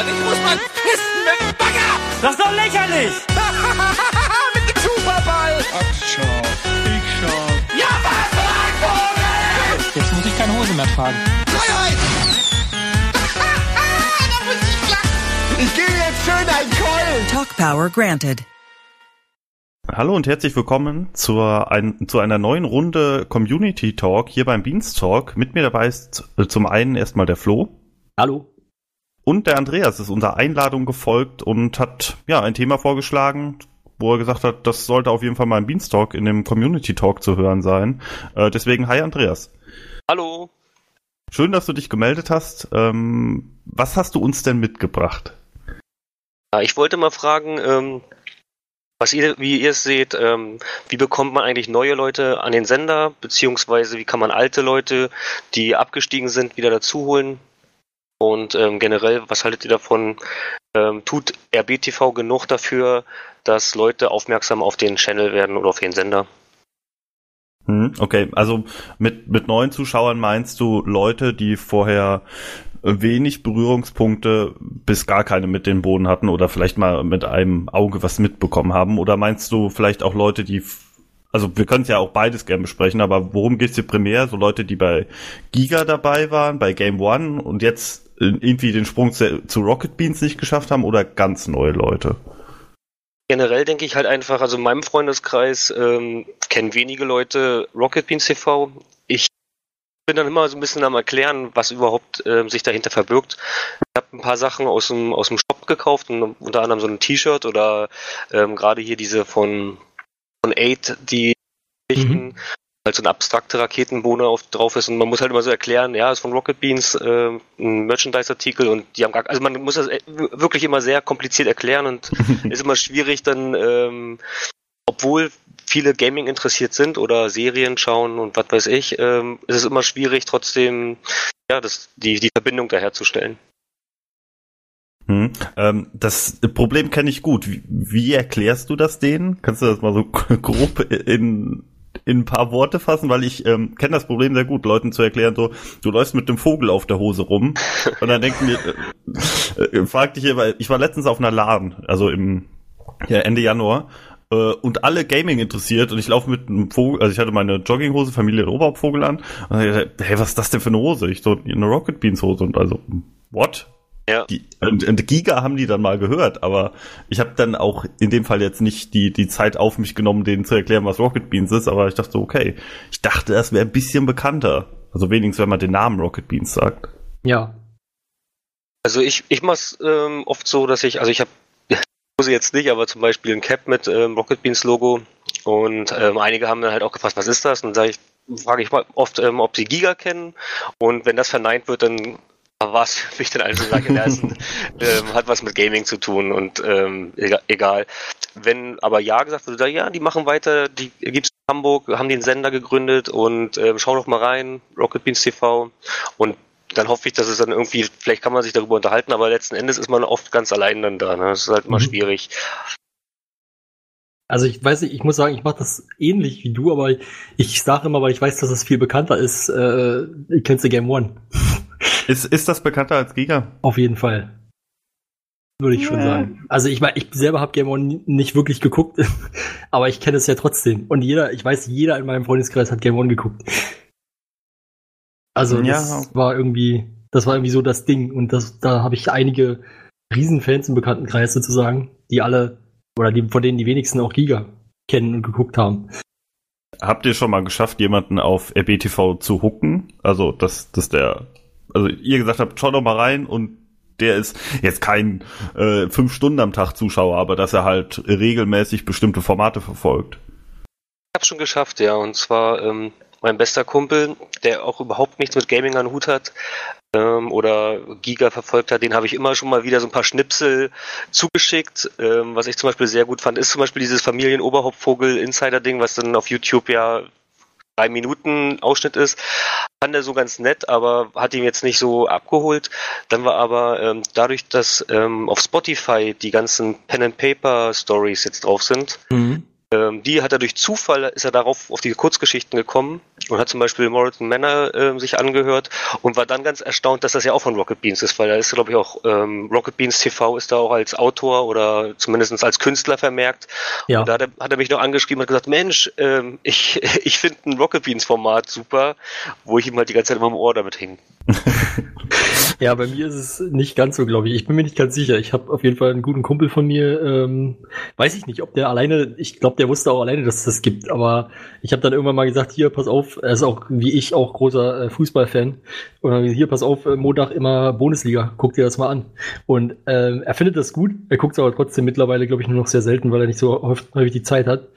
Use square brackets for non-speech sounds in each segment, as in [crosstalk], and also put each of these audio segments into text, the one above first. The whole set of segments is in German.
und ich muss mal pissen mit dem Bagger. Das ist doch lächerlich! [laughs] mit dem Superball. Ach, schau. Big Shark. Ja, was, Vogel? Jetzt muss ich keine Hose mehr tragen. Freiheit. [laughs] da muss ich lachen. Ich gebe jetzt schön einen Keulen. Talk Power granted. Hallo und herzlich willkommen zur ein, zu einer neuen Runde Community Talk hier beim Beanstalk. Mit mir dabei ist äh, zum einen erstmal der Flo Hallo. Und der Andreas ist unserer Einladung gefolgt und hat ja ein Thema vorgeschlagen, wo er gesagt hat, das sollte auf jeden Fall mal im Beanstalk in dem Community Talk zu hören sein. Äh, deswegen hi Andreas. Hallo. Schön, dass du dich gemeldet hast. Ähm, was hast du uns denn mitgebracht? Ja, ich wollte mal fragen, ähm, was ihr, wie ihr es seht, ähm, wie bekommt man eigentlich neue Leute an den Sender, beziehungsweise wie kann man alte Leute, die abgestiegen sind, wieder dazuholen? Und ähm, generell, was haltet ihr davon? Ähm, tut RBTV genug dafür, dass Leute aufmerksam auf den Channel werden oder auf den Sender? Hm, okay, also mit, mit neuen Zuschauern meinst du Leute, die vorher wenig Berührungspunkte bis gar keine mit dem Boden hatten oder vielleicht mal mit einem Auge was mitbekommen haben? Oder meinst du vielleicht auch Leute, die, also wir können es ja auch beides gerne besprechen, aber worum geht's dir primär? So Leute, die bei Giga dabei waren, bei Game One und jetzt irgendwie den Sprung zu, zu Rocket Beans nicht geschafft haben oder ganz neue Leute? Generell denke ich halt einfach, also in meinem Freundeskreis ähm, kennen wenige Leute Rocket Beans TV. Ich bin dann immer so ein bisschen am erklären, was überhaupt ähm, sich dahinter verbirgt. Ich habe ein paar Sachen aus dem, aus dem Shop gekauft, und unter anderem so ein T-Shirt oder ähm, gerade hier diese von, von Aid, die Geschichten, halt so ein abstrakte Raketenbohne auf, drauf ist und man muss halt immer so erklären, ja, ist von Rocket Beans äh, ein Merchandise-Artikel und die haben gar, also man muss das äh, wirklich immer sehr kompliziert erklären und [laughs] ist immer schwierig dann, ähm, obwohl viele Gaming interessiert sind oder Serien schauen und was weiß ich, ähm, ist es immer schwierig trotzdem, ja, das, die, die Verbindung da herzustellen. Hm. Ähm, das Problem kenne ich gut. Wie, wie erklärst du das denen? Kannst du das mal so [laughs] grob in, in ein paar Worte fassen? Weil ich ähm, kenne das Problem sehr gut, Leuten zu erklären, so, du läufst mit dem Vogel auf der Hose rum [laughs] und dann denken wir, äh, äh, frag dich hier, weil ich war letztens auf einer Laden, also im ja, Ende Januar äh, und alle Gaming interessiert und ich laufe mit einem Vogel, also ich hatte meine Jogginghose, Familie Oberhauptvogel an und dann gesagt, hey, was ist das denn für eine Hose? Ich so, eine Rocket Beans Hose und also, what? Ja. Die, und, und Giga haben die dann mal gehört, aber ich habe dann auch in dem Fall jetzt nicht die, die Zeit auf mich genommen, denen zu erklären, was Rocket Beans ist, aber ich dachte so, okay, ich dachte, das wäre ein bisschen bekannter. Also wenigstens, wenn man den Namen Rocket Beans sagt. Ja. Also ich, ich mach's ähm, oft so, dass ich, also ich habe Hose [laughs] jetzt nicht, aber zum Beispiel ein Cap mit ähm, Rocket Beans Logo und ähm, einige haben dann halt auch gefragt, was ist das? Und dann sage ich, frage ich mal oft, ähm, ob sie Giga kennen und wenn das verneint wird, dann war es für mich dann also sage, ja, ist ein, ähm, hat was mit Gaming zu tun und ähm, egal. Wenn aber ja gesagt wird, dann, ja, die machen weiter, die gibt's in Hamburg, haben den Sender gegründet und ähm, schau doch mal rein, Rocket Beans TV und dann hoffe ich, dass es dann irgendwie, vielleicht kann man sich darüber unterhalten, aber letzten Endes ist man oft ganz allein dann da. Ne? Das ist halt immer Mhm. schwierig. Also ich weiß nicht, ich muss sagen, ich mache das ähnlich wie du, aber ich sage immer, weil ich weiß, dass es viel bekannter ist, äh, kennst du Game One. [laughs] Ist, ist das bekannter als Giga? Auf jeden Fall. Würde ich schon sagen. Also ich meine, ich selber habe Game One nicht wirklich geguckt, [laughs] aber ich kenne es ja trotzdem. Und jeder, ich weiß, jeder in meinem Freundeskreis hat Game One geguckt. Also Ja. das war irgendwie, das war irgendwie so das Ding. Und das, da habe ich einige Riesenfans im Bekanntenkreis sozusagen, die alle, oder die, von denen die wenigsten auch Giga kennen und geguckt haben. Habt ihr schon mal geschafft, jemanden auf RBTV zu hooken? Also, dass, dass der, also ihr gesagt habt, schau doch mal rein und der ist jetzt kein äh, fünf Stunden am Tag Zuschauer, aber dass er halt regelmäßig bestimmte Formate verfolgt. Ich habe schon geschafft, ja. Und zwar ähm, mein bester Kumpel, der auch überhaupt nichts mit Gaming an Hut hat ähm, oder Giga verfolgt hat, den habe ich immer schon mal wieder so ein paar Schnipsel zugeschickt. Ähm, was ich zum Beispiel sehr gut fand, ist zum Beispiel dieses Familien-Oberhauptvogel-Insider-Ding, was dann auf YouTube ja drei Minuten Ausschnitt ist. Fand er so ganz nett, aber hat ihn jetzt nicht so abgeholt. Dann war aber ähm, dadurch, dass ähm, auf Spotify die ganzen Pen and Paper Stories jetzt drauf sind, Ähm, die hat er durch Zufall, ist er darauf auf die Kurzgeschichten gekommen und hat zum Beispiel Morriton Manor äh, sich angehört und war dann ganz erstaunt, dass das ja auch von Rocket Beans ist, weil da ist, glaube ich, auch ähm, Rocket Beans TV ist da auch als Autor oder zumindest als Künstler vermerkt. Ja. Und da hat er, hat er mich noch angeschrieben und hat gesagt, Mensch, ähm, ich, [laughs] ich finde ein Rocket Beans Format super, wo ich ihm halt die ganze Zeit immer im Ohr damit hing. [laughs] Ja, bei mir ist es nicht ganz so, glaube ich. Ich bin mir nicht ganz sicher. Ich habe auf jeden Fall einen guten Kumpel von mir. Ähm, weiß ich nicht, ob der alleine, ich glaube, der wusste auch alleine, dass es das gibt. Aber ich habe dann irgendwann mal gesagt, hier, pass auf, er ist auch wie ich auch großer äh, Fußballfan. Und dann hier, pass auf, äh, Montag immer Bundesliga, guck dir das mal an. Und ähm, er findet das gut. Er guckt es aber trotzdem mittlerweile, glaube ich, nur noch sehr selten, weil er nicht so häufig, die Zeit hat.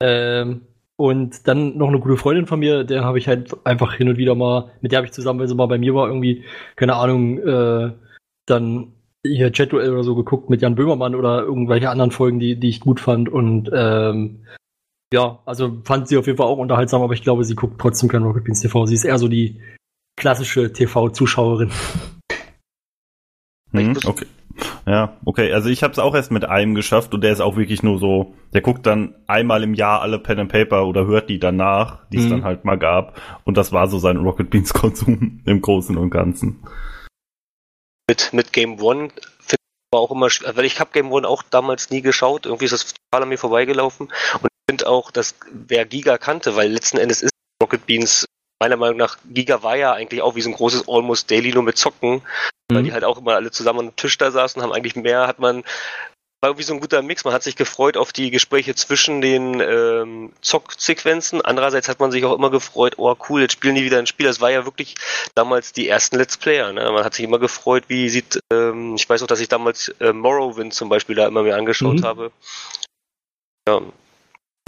Ähm, und dann noch eine gute Freundin von mir, der habe ich halt einfach hin und wieder mal, mit der habe ich zusammen, wenn sie mal bei mir war, irgendwie, keine Ahnung, äh, dann hier Chat-Duell oder so geguckt mit Jan Böhmermann oder irgendwelche anderen Folgen, die, die ich gut fand. Und ähm, ja, also fand sie auf jeden Fall auch unterhaltsam, aber ich glaube, sie guckt trotzdem kein Rocket Beans TV. Sie ist eher so die klassische TV-Zuschauerin. Hm, okay. Ja, okay. Also ich habe es auch erst mit einem geschafft und der ist auch wirklich nur so, der guckt dann einmal im Jahr alle Pen and Paper oder hört die danach, die es Mhm. dann halt mal gab. Und das war so sein Rocket Beans Konsum im Großen und Ganzen. Mit, mit Game One. Finde ich aber auch immer, weil ich habe Game One auch damals nie geschaut, irgendwie ist das total an mir vorbeigelaufen. Und ich finde auch, dass wer Giga kannte, weil letzten Endes ist Rocket Beans meiner Meinung nach, Giga war ja eigentlich auch wie so ein großes Almost Daily nur mit Zocken, weil die halt auch immer alle zusammen am Tisch da saßen, haben eigentlich mehr, hat man, war irgendwie so ein guter Mix. Man hat sich gefreut auf die Gespräche zwischen den ähm, Zocksequenzen. Andererseits hat man sich auch immer gefreut, oh cool, jetzt spielen die wieder ein Spiel. Das war ja wirklich damals die ersten Let's Player. Ne? Man hat sich immer gefreut, wie sieht, ähm, ich weiß auch, dass ich damals äh, Morrowind zum Beispiel da immer mir angeschaut Mhm. habe. Ja,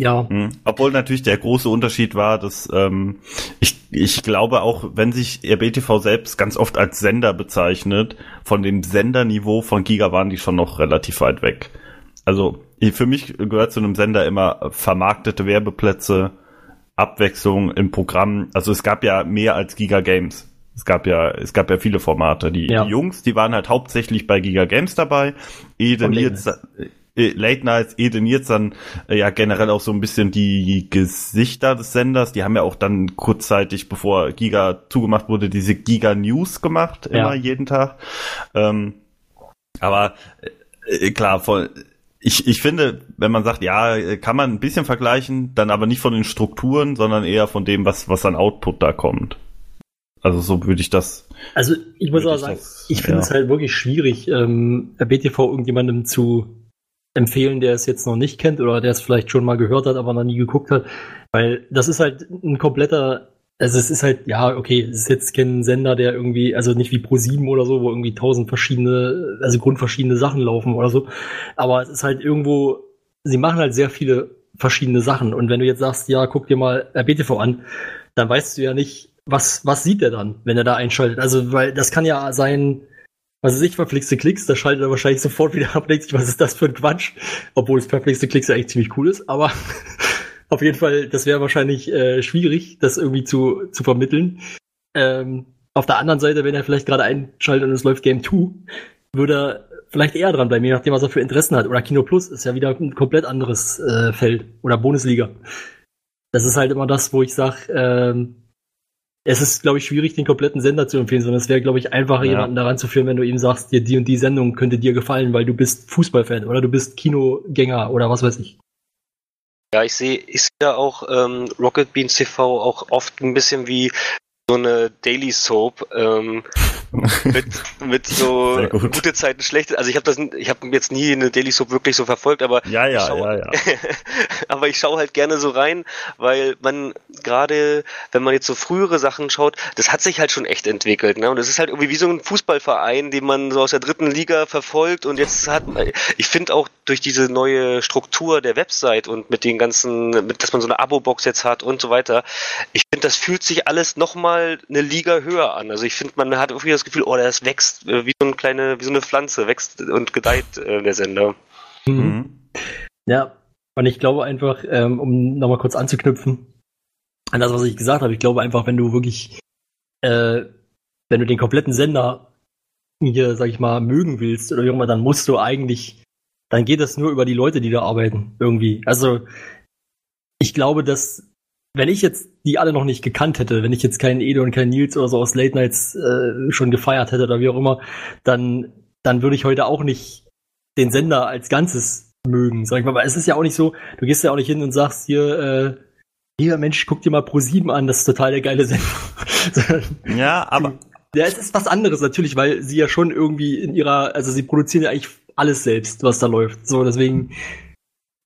Ja, Hm. Obwohl natürlich der große Unterschied war, dass ähm, ich, ich glaube auch, wenn sich RBTV selbst ganz oft als Sender bezeichnet, von dem Senderniveau von Giga waren die schon noch relativ weit weg. Also für mich gehört zu einem Sender immer vermarktete Werbeplätze, Abwechslung im Programm. Also es gab ja mehr als Giga Games. Es gab ja, es gab ja viele Formate. Die, Ja. die Jungs, die waren halt hauptsächlich bei Giga Games dabei. Jetzt, äh, Late Nights, Eden jetzt dann äh, ja generell auch so ein bisschen die Gesichter des Senders. Die haben ja auch dann kurzzeitig, bevor Giga zugemacht wurde, diese Giga News gemacht, immer Ja. jeden Tag. Ähm, aber äh, klar, voll. Ich, ich finde, wenn man sagt, ja, äh, kann man ein bisschen vergleichen, dann aber nicht von den Strukturen, sondern eher von dem, was, was an Output da kommt. Also so würde ich das. Also ich muss ich sagen, das- ich finde ja. es halt wirklich schwierig, ähm, BTV irgendjemandem zu empfehlen, der es jetzt noch nicht kennt oder der es vielleicht schon mal gehört hat, aber noch nie geguckt hat. Weil das ist halt ein kompletter, also es ist halt, ja, okay, es ist jetzt kein Sender, der irgendwie, also nicht wie Pro7 oder so, wo irgendwie tausend verschiedene, also grundverschiedene Sachen laufen oder so. Aber es ist halt irgendwo, sie machen halt sehr viele verschiedene Sachen. Und wenn du jetzt sagst, ja, guck dir mal BTV an, dann weißt du ja nicht, was, was sieht er dann, wenn er da einschaltet. Also, weil das kann ja sein, was weiß ich, verflixte Klicks, da schaltet er wahrscheinlich sofort wieder ab, denkt sich, was ist das für ein Quatsch? Obwohl es verflixte Klicks ja eigentlich ziemlich cool ist, aber [laughs] auf jeden Fall, das wäre wahrscheinlich äh, schwierig, das irgendwie zu, zu vermitteln. Ähm, auf der anderen Seite, wenn er vielleicht gerade einschaltet und es läuft Game 2, würde er vielleicht eher dran bleiben, je nachdem, was er für Interessen hat. Oder Kino Plus ist ja wieder ein komplett anderes äh, Feld. Oder Bundesliga. Das ist halt immer das, wo ich sage, ähm, es ist, glaube ich, schwierig, den kompletten Sender zu empfehlen, sondern es wäre, glaube ich, einfacher, Ja. jemanden daran zu führen, wenn du ihm sagst, dir die und die Sendung könnte dir gefallen, weil du bist Fußballfan oder du bist Kinogänger oder was weiß ich. Ja, ich sehe ich sehe da auch ähm, Rocket Beans TV auch oft ein bisschen wie so eine Daily Soap ähm, mit, mit so [laughs] gut. gute Zeiten, schlechte. Also ich habe das, ich habe jetzt nie eine Daily Soap wirklich so verfolgt, aber Ja, ja, ich schau- ja, ja. [laughs] aber ich schaue halt gerne so rein, weil man gerade, wenn man jetzt so frühere Sachen schaut, das hat sich halt schon echt entwickelt. Ne? Und es ist halt irgendwie wie so ein Fußballverein, den man so aus der dritten Liga verfolgt. Und jetzt hat man, ich finde auch durch diese neue Struktur der Website und mit den ganzen, mit, dass man so eine Abo-Box jetzt hat und so weiter, ich finde, das fühlt sich alles nochmal eine Liga höher an. Also ich finde, man hat irgendwie das Gefühl, oh, das wächst äh, wie so eine kleine, wie so eine Pflanze, wächst und gedeiht äh, der Sender. Mhm. Ja, und ich glaube einfach, ähm, um nochmal kurz anzuknüpfen an das, was ich gesagt habe, ich glaube einfach, wenn du wirklich, äh, wenn du den kompletten Sender hier, sag ich mal, mögen willst oder wie auch immer, dann musst du eigentlich dann geht das nur über die Leute, die da arbeiten, irgendwie. Also, ich glaube, dass, wenn ich jetzt die alle noch nicht gekannt hätte, wenn ich jetzt keinen Edo und keinen Nils oder so aus Late Nights äh, schon gefeiert hätte oder wie auch immer, dann, dann würde ich heute auch nicht den Sender als Ganzes mögen, sag ich mal. Aber es ist ja auch nicht so, du gehst ja auch nicht hin und sagst hier, äh, hier, Mensch, guck dir mal Pro 7 an, das ist total der geile Sender. [laughs] Ja, aber Ja, es ist was anderes natürlich, weil sie ja schon irgendwie in ihrer, also sie produzieren ja eigentlich alles selbst, was da läuft. So, deswegen.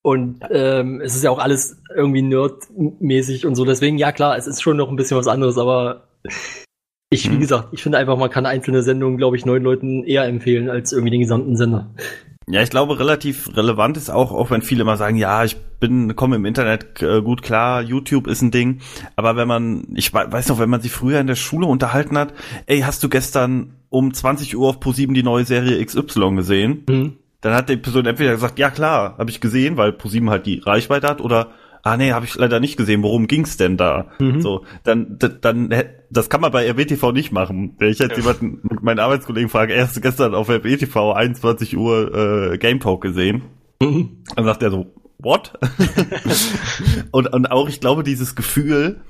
Und ähm, es ist ja auch alles irgendwie nerdmäßig und so. Deswegen, ja klar, es ist schon noch ein bisschen was anderes, aber ich, wie Mhm. gesagt, ich finde einfach, man kann einzelne Sendungen, glaube ich, neuen Leuten eher empfehlen als irgendwie den gesamten Sender. Ja, ich glaube, relativ relevant ist auch, auch wenn viele immer sagen, ja, ich bin, komme im Internet äh, gut klar, YouTube ist ein Ding. Aber wenn man, ich wei- weiß noch, wenn man sich früher in der Schule unterhalten hat, ey, hast du gestern um 20 Uhr auf ProSieben die neue Serie XY gesehen? Mhm. Dann hat die Person entweder gesagt, ja klar, habe ich gesehen, weil ProSieben halt die Reichweite hat, oder ah nee, habe ich leider nicht gesehen, worum ging's denn da? Mhm. So, dann, dann, das kann man bei RBTV nicht machen. Wenn ich jetzt jemanden, meinen Arbeitskollegen frage, er hast du gestern auf RBTV 21 Uhr äh, Game Talk gesehen? Mhm. Dann sagt er so, what? [laughs] und, und auch, ich glaube, dieses Gefühl,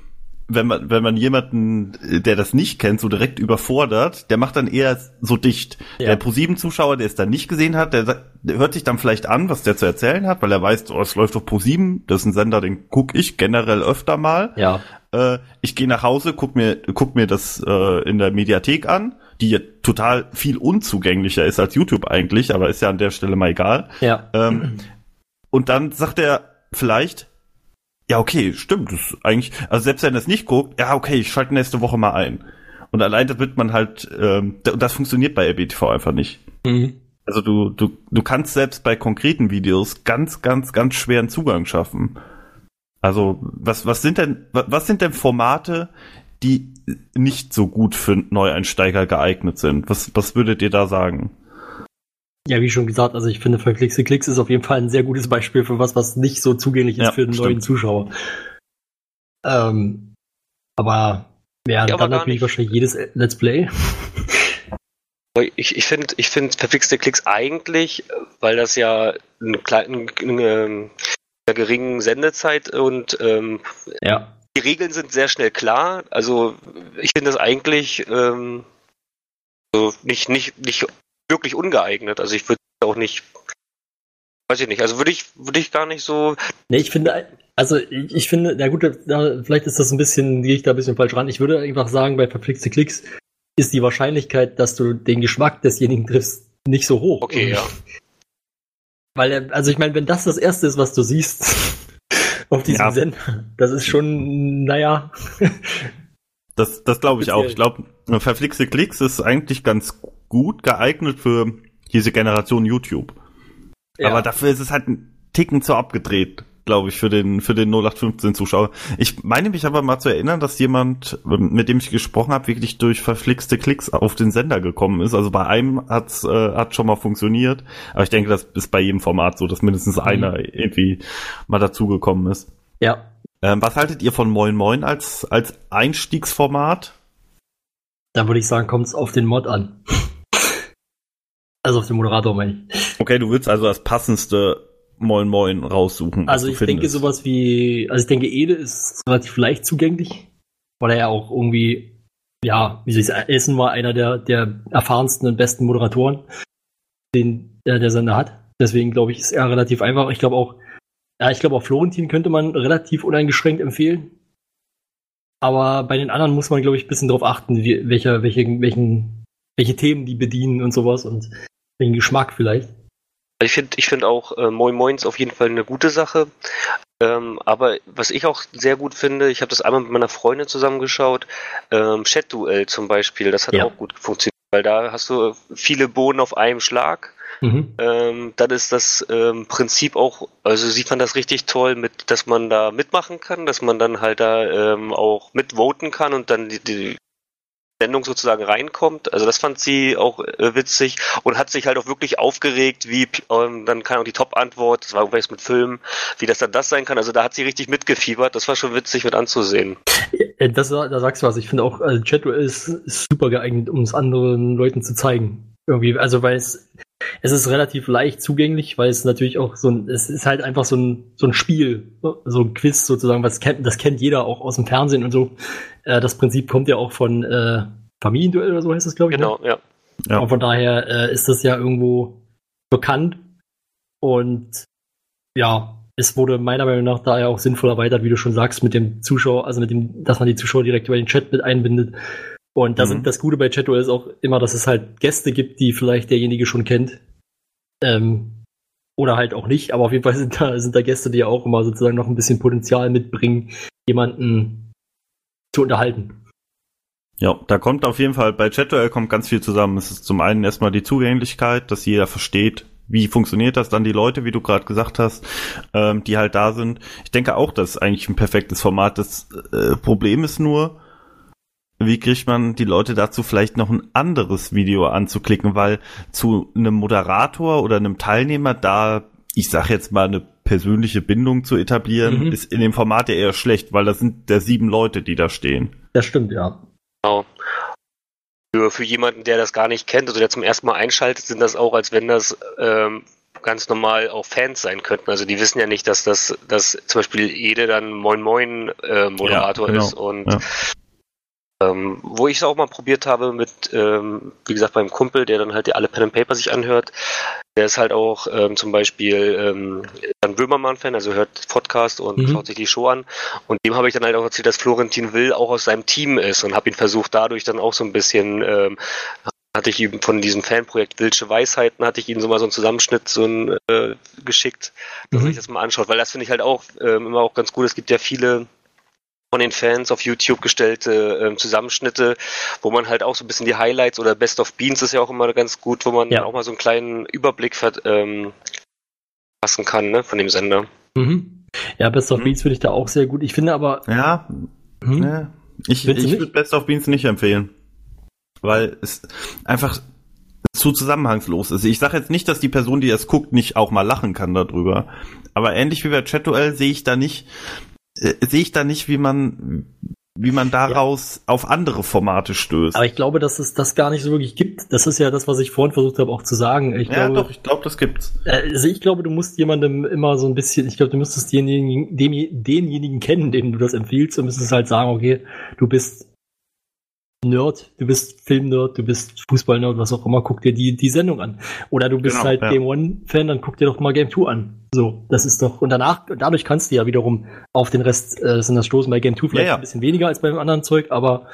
wenn man, wenn man jemanden, äh, der das nicht kennt, so direkt überfordert, der macht dann eher so dicht. Ja. Der Pro7-Zuschauer, der es dann nicht gesehen hat, der, der hört sich dann vielleicht an, was der zu erzählen hat, weil er weiß, oh, es läuft auf Pro7, das ist ein Sender, den guck ich generell öfter mal. Ja. Äh, ich gehe nach Hause, guck mir, guck mir das äh, in der Mediathek an, die ja total viel unzugänglicher ist als YouTube eigentlich, aber ist ja an der Stelle mal egal. Ja. Ähm, und dann sagt er vielleicht, ja, okay, stimmt, das ist eigentlich, also selbst wenn er es nicht guckt, ja, okay, ich schalte nächste Woche mal ein. Und allein da wird man halt, ähm, das funktioniert bei RBTV einfach nicht. Mhm. Also du, du, du kannst selbst bei konkreten Videos ganz, ganz, ganz schweren Zugang schaffen. Also, was, was sind denn, wa- was sind denn Formate, die nicht so gut für Neueinsteiger geeignet sind? Was, was würdet ihr da sagen? Ja, wie schon gesagt, also ich finde, Verklickse Klicks ist auf jeden Fall ein sehr gutes Beispiel für was, was nicht so zugänglich ist Ja, für den stimmt. neuen Zuschauer. Ähm, aber ja, Ja, aber dann natürlich nicht. wahrscheinlich jedes Let's Play. Ich, ich finde ich find verfixte Klicks eigentlich, weil das ja einen kleinen, einen, ähm, einer geringen Sendezeit und ähm, Ja. die Regeln sind sehr schnell klar. Also ich finde das eigentlich ähm, so nicht, nicht, nicht wirklich ungeeignet. Also ich würde auch nicht, weiß ich nicht, also würde ich, würde ich gar nicht so. Nee, ich finde, also ich, ich finde, na gut, da, vielleicht ist das ein bisschen, gehe ich da ein bisschen falsch ran. Ich würde einfach sagen, bei verflixte Klicks ist die Wahrscheinlichkeit, dass du den Geschmack desjenigen triffst, nicht so hoch. Okay, ja. [laughs] Weil, er- also ich meine, wenn das das Erste ist, was du siehst [laughs] auf diesem Ja. Sender, das ist schon, naja, Das, das glaube ich auch. Ich glaube, verflixte Klicks ist eigentlich ganz gut geeignet für diese Generation YouTube. ja. Aber dafür ist es halt ein Ticken zu abgedreht, glaube ich, für den, für den 0815 Zuschauer. Ich meine mich aber mal zu erinnern, dass jemand, mit dem ich gesprochen habe, wirklich durch verflixte Klicks auf den Sender gekommen ist. Also bei einem hat's, äh, hat schon mal funktioniert. Aber ich denke, das ist bei jedem Format so, dass mindestens einer irgendwie mal dazugekommen ist. ja. Ähm, was haltet ihr von Moin Moin als, als Einstiegsformat? Da würde ich sagen, kommt es auf den Mod an. Also auf den Moderator, meine ich. Okay, du willst also das passendste Moin Moin raussuchen. Also ich denke findest. sowas wie, also ich denke Ede ist relativ leicht zugänglich, weil er ja auch irgendwie, ja, wie soll ich sagen, Essen war einer der, der erfahrensten und besten Moderatoren, den der, der Sender hat. Deswegen glaube ich, ist er relativ einfach. Ich glaube auch, ja, ich glaube auch Florentin könnte man relativ uneingeschränkt empfehlen. Aber bei den anderen muss man, glaube ich, ein bisschen drauf achten, wie, welcher, welche, welchen, welche Themen die bedienen und sowas und welchen Geschmack vielleicht. Ich finde ich finde auch äh, Moin Moins auf jeden Fall eine gute Sache. Ähm, aber was ich auch sehr gut finde, ich habe das einmal mit meiner Freundin zusammengeschaut, ähm, Chat-Duell zum Beispiel, das hat Ja. auch gut funktioniert, weil da hast du viele Bohnen auf einem Schlag. Mhm. Ähm, dann ist das ähm, Prinzip auch, also sieht man das richtig toll, mit, dass man da mitmachen kann, dass man dann halt da ähm, auch mitvoten kann und dann die, die Sendung sozusagen reinkommt. Also das fand sie auch äh, witzig und hat sich halt auch wirklich aufgeregt, wie ähm, dann kann auch die Top-Antwort, das war irgendwas mit Filmen, wie das dann das sein kann. Also da hat sie richtig mitgefiebert. Das war schon witzig mit anzusehen. Äh, Das, da sagst du was. Ich finde auch, also Chat ist, ist super geeignet, um es anderen Leuten zu zeigen. Irgendwie, also weil es, es ist relativ leicht zugänglich, weil es natürlich auch so ein, es ist halt einfach so ein, so ein Spiel, so ein Quiz sozusagen, was kennt, das kennt jeder auch aus dem Fernsehen und so. Äh, das Prinzip kommt ja auch von äh, Familienduell oder so heißt das, glaube ich. Genau, ne? ja. Ja. Und von daher äh, ist das ja irgendwo bekannt und ja, es wurde meiner Meinung nach daher auch sinnvoll erweitert, wie du schon sagst, mit dem Zuschauer, also mit dem, dass man die Zuschauer direkt über den Chat mit einbindet. Und das, Mhm. das Gute bei Chatduell ist auch immer, dass es halt Gäste gibt, die vielleicht derjenige schon kennt. Ähm, oder halt auch nicht, aber auf jeden Fall sind da, sind da Gäste, die ja auch immer sozusagen noch ein bisschen Potenzial mitbringen, jemanden zu unterhalten. Ja, da kommt auf jeden Fall bei ChatOL kommt ganz viel zusammen. Es ist zum einen erstmal die Zugänglichkeit, dass jeder versteht, wie funktioniert das, dann die Leute, wie du gerade gesagt hast, ähm, die halt da sind. Ich denke auch, das ist eigentlich ein perfektes Format. Das äh, Problem ist nur, wie kriegt man die Leute dazu, vielleicht noch ein anderes Video anzuklicken, weil zu einem Moderator oder einem Teilnehmer da, ich sag jetzt mal, eine persönliche Bindung zu etablieren, Mhm. ist in dem Format ja eher schlecht, weil das sind der sieben Leute, die da stehen. Das stimmt, ja. Genau. Für, für jemanden, der das gar nicht kennt, also der zum ersten Mal einschaltet, sind das auch, als wenn das ähm, ganz normal auch Fans sein könnten. Also die wissen ja nicht, dass das, dass zum Beispiel Ede dann Moin Moin äh, Moderator Ja, genau. ist und Ja. Ähm, wo ich es auch mal probiert habe mit, ähm, wie gesagt, beim Kumpel, der dann halt alle Pen and Paper sich anhört, der ist halt auch ähm, zum Beispiel ähm, ein Böhmermann-Fan, also hört Podcast und Mhm. schaut sich die Show an. Und dem habe ich dann halt auch erzählt, dass Florentin Will auch aus seinem Team ist und habe ihn versucht, dadurch dann auch so ein bisschen, ähm, hatte ich ihm von diesem Fanprojekt Wildsche Weisheiten, hatte ich ihm so mal so einen Zusammenschnitt so ein, äh, geschickt, dass Mhm. er sich das mal anschaut, weil das finde ich halt auch ähm, immer auch ganz gut. Es gibt ja viele von den Fans auf YouTube gestellte ähm, Zusammenschnitte, wo man halt auch so ein bisschen die Highlights oder Best of Beans ist ja auch immer ganz gut, wo man Ja. auch mal so einen kleinen Überblick ver ähm, fassen kann, ne, von dem Sender. Mhm. Ja, Best of Mhm. Beats finde ich da auch sehr gut. Ich finde aber, Ja, hm, Ne, ich ich würde Best of Beans nicht empfehlen. Weil es einfach zu zusammenhangslos ist. Ich sage jetzt nicht, dass die Person, die das guckt, nicht auch mal lachen kann darüber. Aber ähnlich wie bei Chatduell sehe ich da nicht, äh, sehe ich da nicht, wie man, wie man daraus auf andere Formate stößt. aber ich glaube, dass es das gar nicht so wirklich gibt. Das ist ja das, was ich vorhin versucht habe auch zu sagen. Ich ja, glaube, doch, ich glaube, das gibt's. Äh, Also ich glaube, du musst jemandem immer so ein bisschen, ich glaube, du müsstest denjenigen, dem, denjenigen kennen, dem du das empfiehlst und müsstest halt sagen, okay, du bist Nerd, du bist Filmnerd, du bist Fußballnerd, was auch immer, guck dir die, die Sendung an. Oder du bist Genau, halt ja. Game One-Fan, dann guck dir doch mal Game Two an. So, das ist doch, und danach, dadurch kannst du ja wiederum auf den Rest äh, sind das stoßen. Bei Game Two vielleicht Ja, ja. ein bisschen weniger als beim anderen Zeug, aber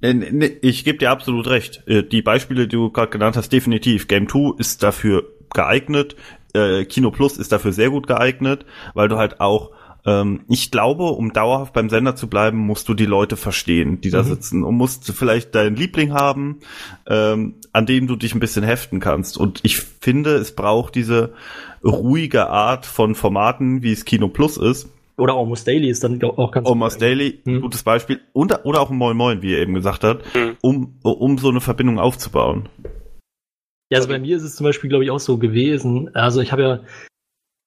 Äh, ne, Ich gebe dir absolut recht. Äh, Die Beispiele, die du gerade genannt hast, definitiv. Game 2 ist dafür geeignet. Äh, Kino Plus ist dafür sehr gut geeignet, weil du halt auch, ähm, ich glaube, um dauerhaft beim Sender zu bleiben, musst du die Leute verstehen, die da Mhm. sitzen und musst vielleicht deinen Liebling haben, ähm, an dem du dich ein bisschen heften kannst. Und ich finde, es braucht diese ruhige Art von Formaten, wie es Kino Plus ist, oder Almost Daily ist dann auch ganz Almost Daily, ein Hm. gutes Beispiel. Und, oder auch ein Moin Moin, wie er eben gesagt hat, Hm. um, um so eine Verbindung aufzubauen. Ja, also bei mir ist es zum Beispiel, glaube ich, auch so gewesen. Also ich habe ja,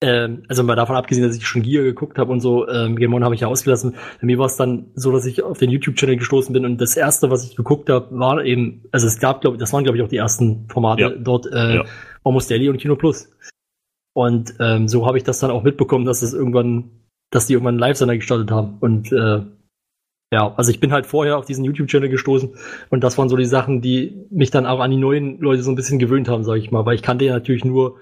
ähm, also mal davon abgesehen, dass ich schon Giga geguckt habe und so, ähm, Game On habe ich ja ausgelassen. Bei mir war es dann so, dass ich auf den YouTube-Channel gestoßen bin und das erste, was ich geguckt habe, war eben, also es gab, glaube ich, das waren, glaube ich, auch die ersten Formate Ja. dort, äh, Ja. Almost Daily und Kino Plus. Und ähm, so habe ich das dann auch mitbekommen, dass es irgendwann, dass die irgendwann einen Live-Sender gestartet haben. Und äh, ja, also ich bin halt vorher auf diesen YouTube-Channel gestoßen und das waren so die Sachen, die mich dann auch an die neuen Leute so ein bisschen gewöhnt haben, sage ich mal, weil ich kannte ja natürlich nur,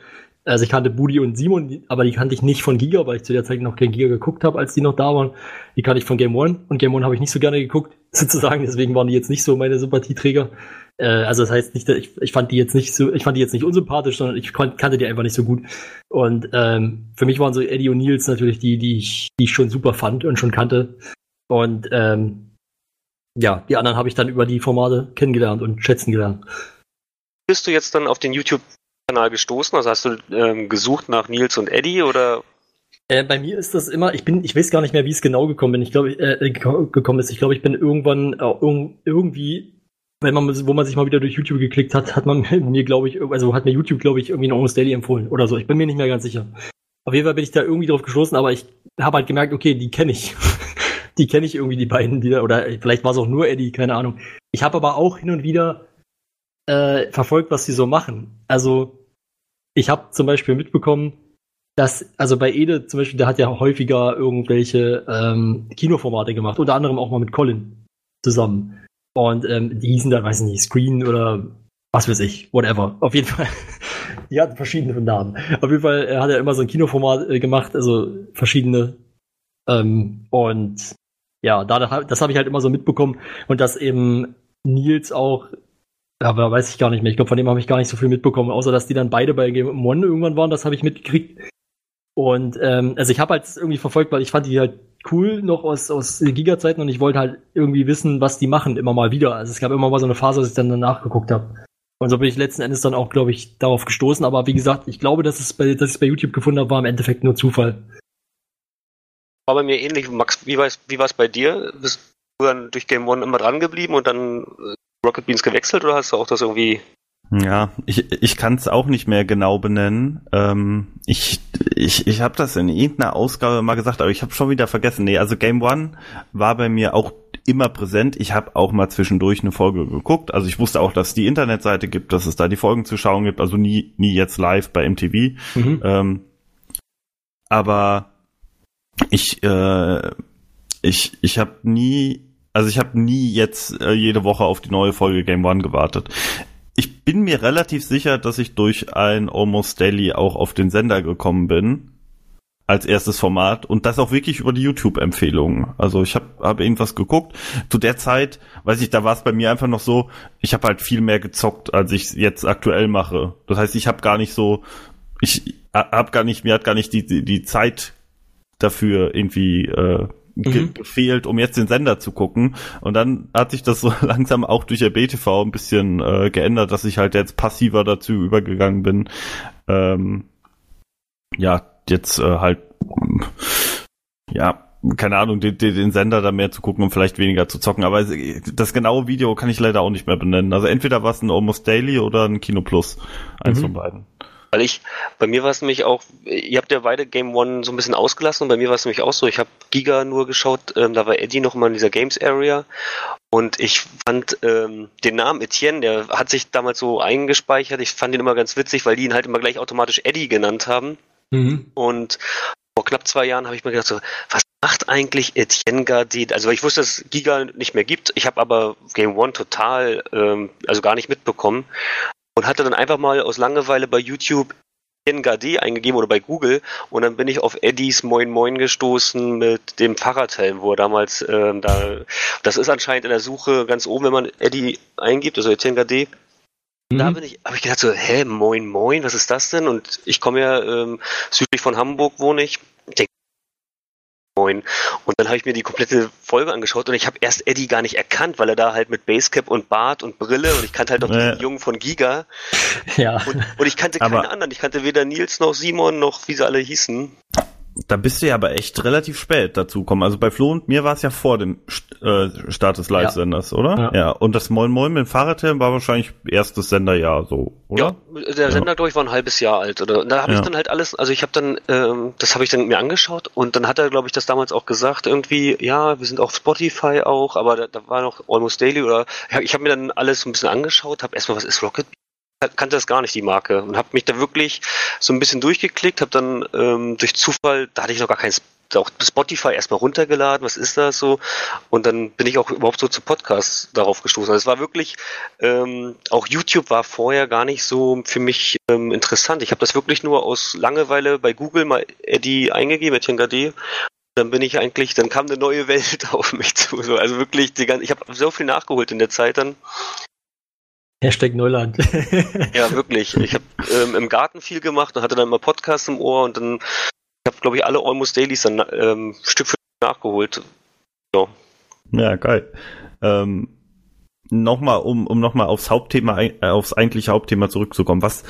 also ich kannte Budi und Simon, aber die kannte ich nicht von Giga, weil ich zu der Zeit noch kein Giga geguckt habe, als die noch da waren. Die kannte ich von Game One und Game One habe ich nicht so gerne geguckt, [laughs] sozusagen, deswegen waren die jetzt nicht so meine Sympathieträger. Äh, also das heißt nicht, ich, ich fand die jetzt nicht so, ich fand die jetzt nicht unsympathisch, sondern ich kannte die einfach nicht so gut. Und ähm, für mich waren so Eddie und Nils natürlich die, die ich, die ich schon super fand und schon kannte. Und ähm, ja, die anderen habe ich dann über die Formate kennengelernt und schätzen gelernt. Bist du jetzt dann auf den YouTube-Kanal gestoßen? Also hast du ähm, gesucht nach Nils und Eddie oder Äh, bei mir ist das immer, ich bin, ich weiß gar nicht mehr, wie es genau gekommen bin. Ich glaube, äh, geko- gekommen ist. Ich glaube, ich bin irgendwann äh, irg- irgendwie, wenn man, wo man sich mal wieder durch YouTube geklickt hat, hat man [laughs] mir, glaube ich, also hat mir YouTube, glaube ich, irgendwie ein Almost Daily empfohlen oder so. Ich bin mir nicht mehr ganz sicher. Auf jeden Fall bin ich da irgendwie drauf gestoßen, aber ich habe halt gemerkt, okay, die kenne ich. [laughs] die kenne ich irgendwie, die beiden, die da, oder vielleicht war es auch nur Eddie, keine Ahnung. Ich habe aber auch hin und wieder äh, verfolgt, was sie so machen. Also ich habe zum Beispiel mitbekommen, dass, also bei Ede zum Beispiel, der hat ja häufiger irgendwelche ähm, Kinoformate gemacht, unter anderem auch mal mit Colin zusammen. Und ähm, die hießen dann, weiß ich nicht, Screen oder was weiß ich, whatever. Auf jeden Fall. [laughs] die hatten verschiedene Namen. Auf jeden Fall er hat er immer so ein Kinoformat äh, gemacht, also verschiedene. Ähm, und ja, da, das habe ich halt immer so mitbekommen. Und dass eben Nils auch, aber weiß ich gar nicht mehr. Ich glaube, von dem habe ich gar nicht so viel mitbekommen, außer dass die dann beide bei Game One irgendwann waren, das habe ich mitgekriegt. Und ähm, also ich habe halt irgendwie verfolgt, weil ich fand die halt cool noch aus, aus Giga-Zeiten und ich wollte halt irgendwie wissen, was die machen, immer mal wieder. Also es gab immer mal so eine Phase, dass ich dann danach geguckt habe. Und so bin ich letzten Endes dann auch, glaube ich, darauf gestoßen. Aber wie gesagt, ich glaube, dass es bei, dass ich es bei YouTube gefunden habe, war im Endeffekt nur Zufall. War bei mir ähnlich. Max, wie war es wie bei dir? Bist du dann durch Game One immer dran geblieben und dann äh, Rocket Beans gewechselt oder hast du auch das irgendwie ja, ich, ich kann es auch nicht mehr genau benennen. Ähm, ich ich, ich habe das in irgendeiner Ausgabe mal gesagt, aber ich habe schon wieder vergessen. Nee, also Game One war bei mir auch immer präsent. Ich habe auch mal zwischendurch eine Folge geguckt. Also ich wusste auch, dass es die Internetseite gibt, dass es da die Folgen zu schauen gibt. Also nie, nie jetzt live bei MTV. Mhm. Ähm, aber ich, äh, ich, ich habe nie also ich habe nie jetzt äh, jede Woche auf die neue Folge Game One gewartet ich bin mir relativ sicher, dass ich durch ein Almost Daily auch auf den Sender gekommen bin. Als erstes Format und das auch wirklich über die YouTube-Empfehlungen. Also ich habe hab irgendwas geguckt. Zu der Zeit, weiß ich, da war es bei mir einfach noch so, ich habe halt viel mehr gezockt, als ich jetzt aktuell mache. Das heißt, ich habe gar nicht so, ich habe gar nicht, mir hat gar nicht die, die, die Zeit dafür irgendwie äh, mhm. gefehlt, um jetzt den Sender zu gucken. Und dann hat sich das so [laughs] langsam auch durch RBTV ein bisschen äh, geändert, dass ich halt jetzt passiver dazu übergegangen bin. Ähm, ja, jetzt äh, halt, ja, keine Ahnung, den, den Sender da mehr zu gucken und vielleicht weniger zu zocken. Aber das genaue Video kann ich leider auch nicht mehr benennen. Also entweder war es ein Almost Daily oder ein Kino Plus. Eins mhm. von beiden. Weil ich, bei mir war es nämlich auch, ihr habt ja beide Game One so ein bisschen ausgelassen und bei mir war es nämlich auch so, ich habe Giga nur geschaut, ähm, da war Eddie noch mal in dieser Games Area und ich fand ähm, den Namen Etienne, der hat sich damals so eingespeichert, ich fand ihn immer ganz witzig, weil die ihn halt immer gleich automatisch Eddie genannt haben. Mhm. Und vor knapp zwei Jahren habe ich mir gedacht, so, was macht eigentlich Etienne Gardet? Also ich wusste, dass es Giga nicht mehr gibt. Ich habe aber Game One total, ähm, also gar nicht mitbekommen und hatte dann einfach mal aus Langeweile bei YouTube NGD eingegeben oder bei Google und dann bin ich auf Eddies Moin Moin gestoßen mit dem Fahrradhelm, wo er damals ähm, da, das ist anscheinend in der Suche ganz oben, wenn man Eddie eingibt, also Gade. Mhm. Da bin ich, habe ich gedacht so, hä, Moin Moin, was ist das denn? Und ich komme ja ähm, südlich von Hamburg wohne ich, denke Moin. Und dann habe ich mir die komplette Folge angeschaut und ich habe erst Eddie gar nicht erkannt, weil er da halt mit Basecap und Bart und Brille und ich kannte halt noch äh. den Jungen von Giga. Ja. Und, und ich kannte keine anderen. Ich kannte weder Nils noch Simon noch wie sie alle hießen. Da bist du ja aber echt relativ spät dazu gekommen. Also bei Flo und mir war es ja vor dem äh, Start des Live-Senders, ja. oder? Ja. ja. Und das Moin Moin mit dem Fahrradhelm war wahrscheinlich erstes Senderjahr so, oder? Ja, der Sender, ja. glaube ich, war ein halbes Jahr alt. Oder? Und da habe ich dann halt alles, also ich habe dann, ähm, das habe ich dann mir angeschaut und dann hat er, glaube ich, das damals auch gesagt, irgendwie, ja, wir sind auf Spotify auch, aber da, da war noch Almost Daily oder ich habe mir dann alles ein bisschen angeschaut, habe erstmal, was ist Rocket kannte das gar nicht, die Marke. Und habe mich da wirklich so ein bisschen durchgeklickt, habe dann ähm, durch Zufall, da hatte ich noch gar kein auch Spotify erstmal runtergeladen, was ist das so? Und dann bin ich auch überhaupt so zu Podcasts darauf gestoßen. Also es war wirklich, ähm, auch YouTube war vorher gar nicht so für mich ähm, interessant. Ich habe das wirklich nur aus Langeweile bei Google mal Eddie eingegeben, Etienne Gade. Dann bin ich eigentlich, dann kam eine neue Welt [laughs] auf mich zu. Also wirklich, die ganze, ich habe so viel nachgeholt in der Zeit dann. Hashtag Neuland. [laughs] ja, wirklich. Ich habe ähm, im Garten viel gemacht und hatte dann immer Podcasts im Ohr und dann ich habe, glaube ich, alle Almost Dailies dann ähm, Stück für Stück nachgeholt. So. Ja, geil. Ähm, nochmal, um, um nochmal aufs Hauptthema, äh, aufs eigentliche Hauptthema zurückzukommen. Was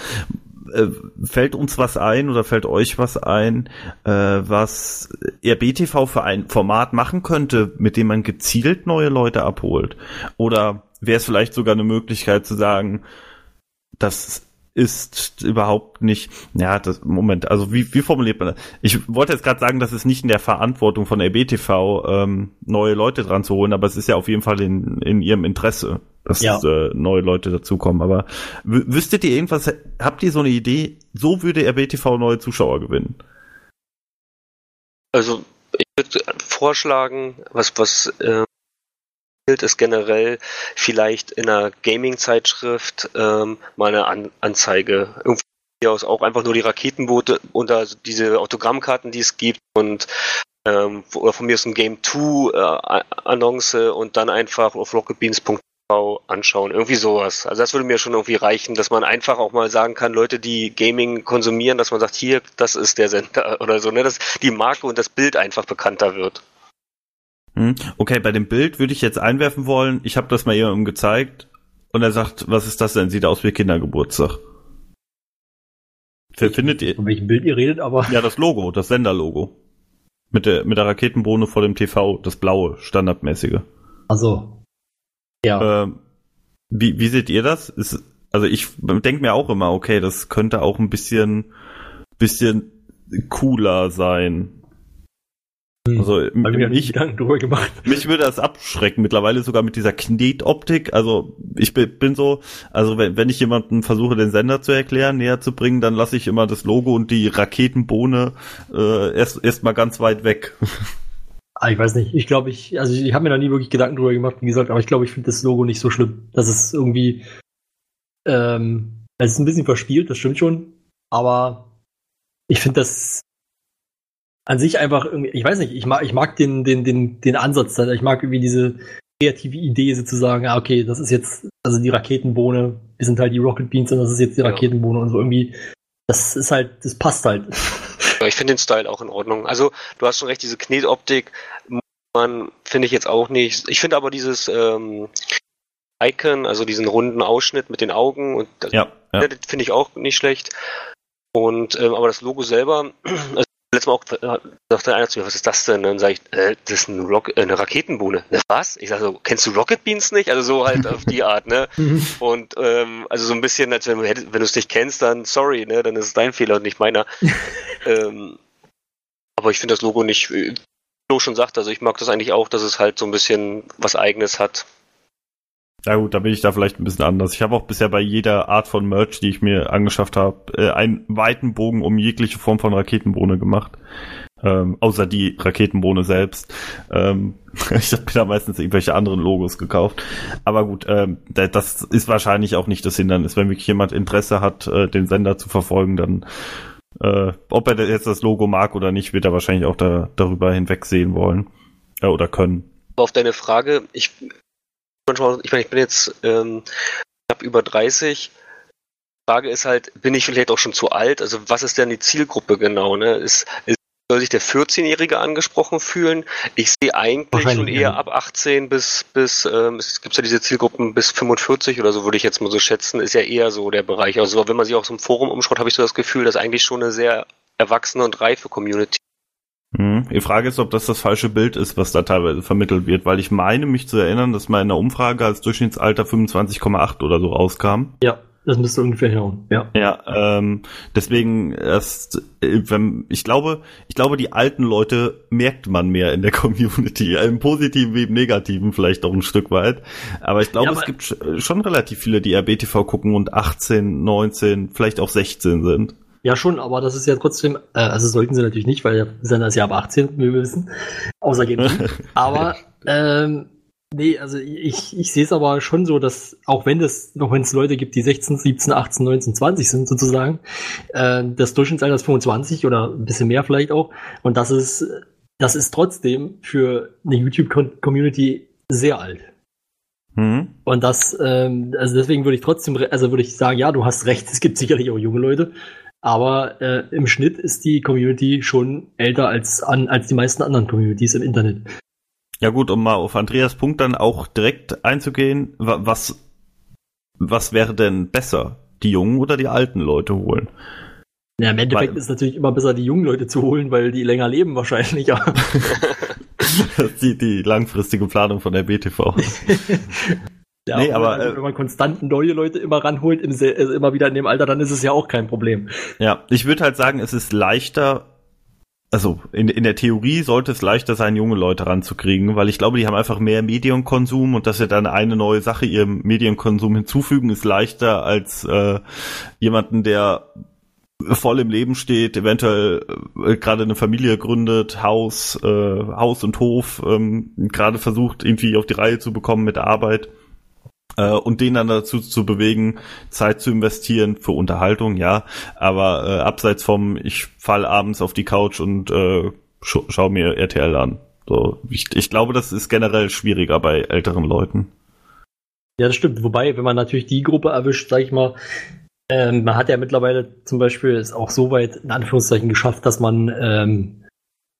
äh, fällt uns was ein oder fällt euch was ein, äh, was RBTV für ein Format machen könnte, mit dem man gezielt neue Leute abholt? Oder wäre es vielleicht sogar eine Möglichkeit zu sagen, das ist überhaupt nicht, ja, das, Moment, also wie, wie formuliert man das? Ich wollte jetzt gerade sagen, das ist nicht in der Verantwortung von RBTV, ähm, neue Leute dran zu holen, aber es ist ja auf jeden Fall in, in ihrem Interesse. dass Ja. äh, neue Leute dazukommen. Aber wüsstet ihr irgendwas, habt ihr so eine Idee, so würde RBTV neue Zuschauer gewinnen? Also ich würde vorschlagen, was was äh, gilt, ist generell vielleicht in einer Gaming-Zeitschrift ähm, mal eine An Anzeige. Irgendwie aus auch einfach nur die Raketenboote also diese Autogrammkarten, die es gibt und ähm, oder von mir ist ein Game 2 äh, und dann einfach auf rocketbeans.tv anschauen. Irgendwie sowas. Also das würde mir schon irgendwie reichen, dass man einfach auch mal sagen kann, Leute, die Gaming konsumieren, dass man sagt, hier, das ist der Sender [laughs] oder so, ne, dass die Marke und das Bild einfach bekannter wird. Hm? Okay, bei dem Bild würde ich jetzt einwerfen wollen, ich habe das mal jemandem gezeigt und er sagt, was ist das denn? Sieht aus wie Kindergeburtstag. Findet ihr? Von welchem Bild ihr redet, aber Ja, das Logo, das Senderlogo. Mit der, mit der Raketenbohne vor dem TV, das blaue, standardmäßige. also ja. Ähm, wie, wie seht ihr das? Ist, also ich denke mir auch immer, okay, das könnte auch ein bisschen, bisschen cooler sein. Hm. Also Hab ich mir ja nicht ich, Gedanken drüber gemacht. mich würde das abschrecken, mittlerweile sogar mit dieser Knetoptik. Also ich bin, so, also wenn, wenn ich jemanden versuche, den Sender zu erklären, näher zu bringen, dann lasse ich immer das Logo und die Raketenbohne äh, erst, erst mal ganz weit weg. Ah, ich weiß nicht. Ich glaube, ich, also ich habe mir da nie wirklich Gedanken drüber gemacht, wie gesagt, aber ich glaube, ich finde das Logo nicht so schlimm. Das ist irgendwie, ähm, es ist ein bisschen verspielt, das stimmt schon, aber ich finde das an sich einfach irgendwie, ich weiß nicht, ich mag, ich mag den, den, den, den Ansatz, da. ich mag irgendwie diese kreative Idee sozusagen, ah, okay, das ist jetzt, also die Raketenbohne, wir sind halt die Rocket Beans und das ist jetzt die Ja. Raketenbohne und so irgendwie, das ist halt, das passt halt. [laughs] Ja, ich finde den Style auch in Ordnung. Also, du hast schon recht, diese Knetoptik, man finde ich jetzt auch nicht. Ich finde aber dieses ähm, Icon, also diesen runden Ausschnitt mit den Augen und das, Ja, ja. das finde ich auch nicht schlecht. Und ähm, aber das Logo selber, [clears throat] also letztes Mal auch äh, sagte einer zu mir, was ist das denn? Und dann sage ich, äh, das ist ein Rock, äh, eine Raketenbohne. Ne, was? Ich sage so, kennst du Rocket Beans nicht? Also so halt auf die Art, ne? [laughs] Und ähm, also so ein bisschen, als wenn, du wenn du es nicht kennst, dann sorry, ne? Dann ist es dein Fehler und nicht meiner. [laughs] ähm, aber ich finde das Logo nicht, äh, wie Flo schon sagt, also ich mag das eigentlich auch, dass es halt so ein bisschen was Eigenes hat. Ja gut, da bin ich da vielleicht ein bisschen anders. Ich habe auch bisher bei jeder Art von Merch, die ich mir angeschafft habe, äh, einen weiten Bogen um jegliche Form von Raketenbohne gemacht. Ähm, außer die Raketenbohne selbst. Ähm, [laughs] ich habe mir da meistens irgendwelche anderen Logos gekauft. Aber gut, ähm, da- das ist wahrscheinlich auch nicht das Hindernis. Wenn wirklich jemand Interesse hat, äh, den Sender zu verfolgen, dann äh, ob er jetzt das Logo mag oder nicht, wird er wahrscheinlich auch da, darüber hinwegsehen wollen. Äh, oder können. Auf deine Frage, ich, manchmal, ich meine, ich bin jetzt ähm, knapp über 30. Frage ist halt, bin ich vielleicht auch schon zu alt? Also was ist denn die Zielgruppe genau? Ne? Ist, ist, soll sich der 14-Jährige angesprochen fühlen? Ich sehe eigentlich schon eher ja. ab 18 bis, bis ähm, es gibt ja diese Zielgruppen bis 45 oder so, würde ich jetzt mal so schätzen, ist ja eher so der Bereich. Also wenn man sich auch so im Forum umschaut, habe ich so das Gefühl, dass eigentlich schon eine sehr erwachsene und reife Community. Hm. Die Frage ist, ob das das falsche Bild ist, was da teilweise vermittelt wird, weil ich meine, mich zu erinnern, dass mal in der Umfrage als Durchschnittsalter 25,8 oder so rauskam. Ja, das müsste ungefähr hinhauen. Ja. Ja, ähm, deswegen erst, äh, wenn, ich glaube, ich glaube, die alten Leute merkt man mehr in der [laughs] Community, im Positiven wie im Negativen vielleicht auch ein Stück weit. Aber ich glaube, Ja, es aber- gibt sch- schon relativ viele, die RBTV gucken und 18, 19, vielleicht auch 16 sind. Ja, schon, aber das ist ja trotzdem, äh, also sollten sie natürlich nicht, weil der Sender ist ja ab 18, wie wir wissen. Außer Boy. [laughs] Aber, ähm, nee, also ich, ich sehe es aber schon so, dass auch wenn es, noch wenn es Leute gibt, die 16, 17, 18, 19, 20 sind sozusagen, äh, das Durchschnittsalter ist 25 oder ein bisschen mehr vielleicht auch. Und das ist, das ist trotzdem für eine YouTube-Community sehr alt. Hm? Und das, ähm, also deswegen würde ich trotzdem, also würde ich sagen, ja, du hast recht, es gibt sicherlich auch junge Leute, aber äh, im Schnitt ist die Community schon älter als an als die meisten anderen Communities im Internet. Ja gut, um mal auf Andreas Punkt dann auch direkt einzugehen, wa- was, was wäre denn besser? Die jungen oder die alten Leute holen? Ja, im Endeffekt Weil- ist es natürlich immer besser, die jungen Leute zu holen, weil die länger leben wahrscheinlich. [laughs] Das ist die, die langfristige Planung von der BTV. [laughs] ja, Nee, wenn aber, man- äh, wenn man konstant neue Leute immer ranholt, im, äh, immer wieder in dem Alter, dann ist es ja auch kein Problem. Ja, ich würde halt sagen, es ist leichter, also in, in der Theorie sollte es leichter sein, junge Leute ranzukriegen, weil ich glaube, die haben einfach mehr Medienkonsum und dass sie dann eine neue Sache ihrem Medienkonsum hinzufügen, ist leichter als äh, jemanden, der voll im Leben steht, eventuell äh, gerade eine Familie gründet, Haus, äh, Haus und Hof, ähm, gerade versucht irgendwie auf die Reihe zu bekommen mit der Arbeit äh, und den dann dazu zu bewegen, Zeit zu investieren für Unterhaltung, ja, aber äh, abseits vom, ich fall abends auf die Couch und äh, sch schau mir RTL an. So, ich, ich glaube, das ist generell schwieriger bei älteren Leuten. Ja, das stimmt. Wobei, wenn man natürlich die Gruppe erwischt, sag ich mal, ähm, man hat ja mittlerweile zum Beispiel es auch so weit in Anführungszeichen geschafft, dass man, ähm,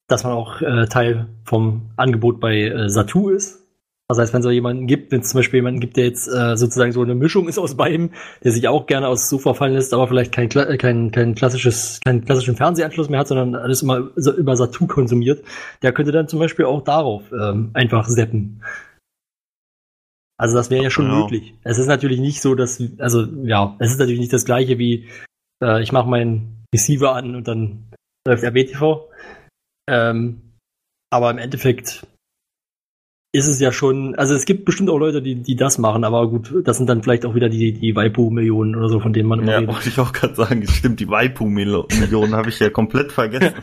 dass man auch äh, Teil vom Angebot bei äh, Satu ist. Das heißt, wenn es so jemanden gibt, wenn es zum Beispiel jemanden gibt, der jetzt äh, sozusagen so eine Mischung ist aus beidem, der sich auch gerne aus Sofa fallen lässt, aber vielleicht kein, kein, kein klassisches, keinen klassischen Fernsehanschluss mehr hat, sondern alles immer über Satu konsumiert, der könnte dann zum Beispiel auch darauf ähm, einfach seppen. Also das wäre ja schon Genau. möglich. Es ist natürlich nicht so, dass, also ja, es ist natürlich nicht das gleiche wie, äh, ich mache meinen Receiver an und dann läuft RBTV. Ähm, aber im Endeffekt ist es ja schon, also es gibt bestimmt auch Leute, die, die das machen, aber gut, das sind dann vielleicht auch wieder die, die Waipu-Millionen oder so, von denen man immer Ja, redet. wollte ich auch gerade sagen, stimmt, die Waipu-Millionen habe ich ja komplett vergessen.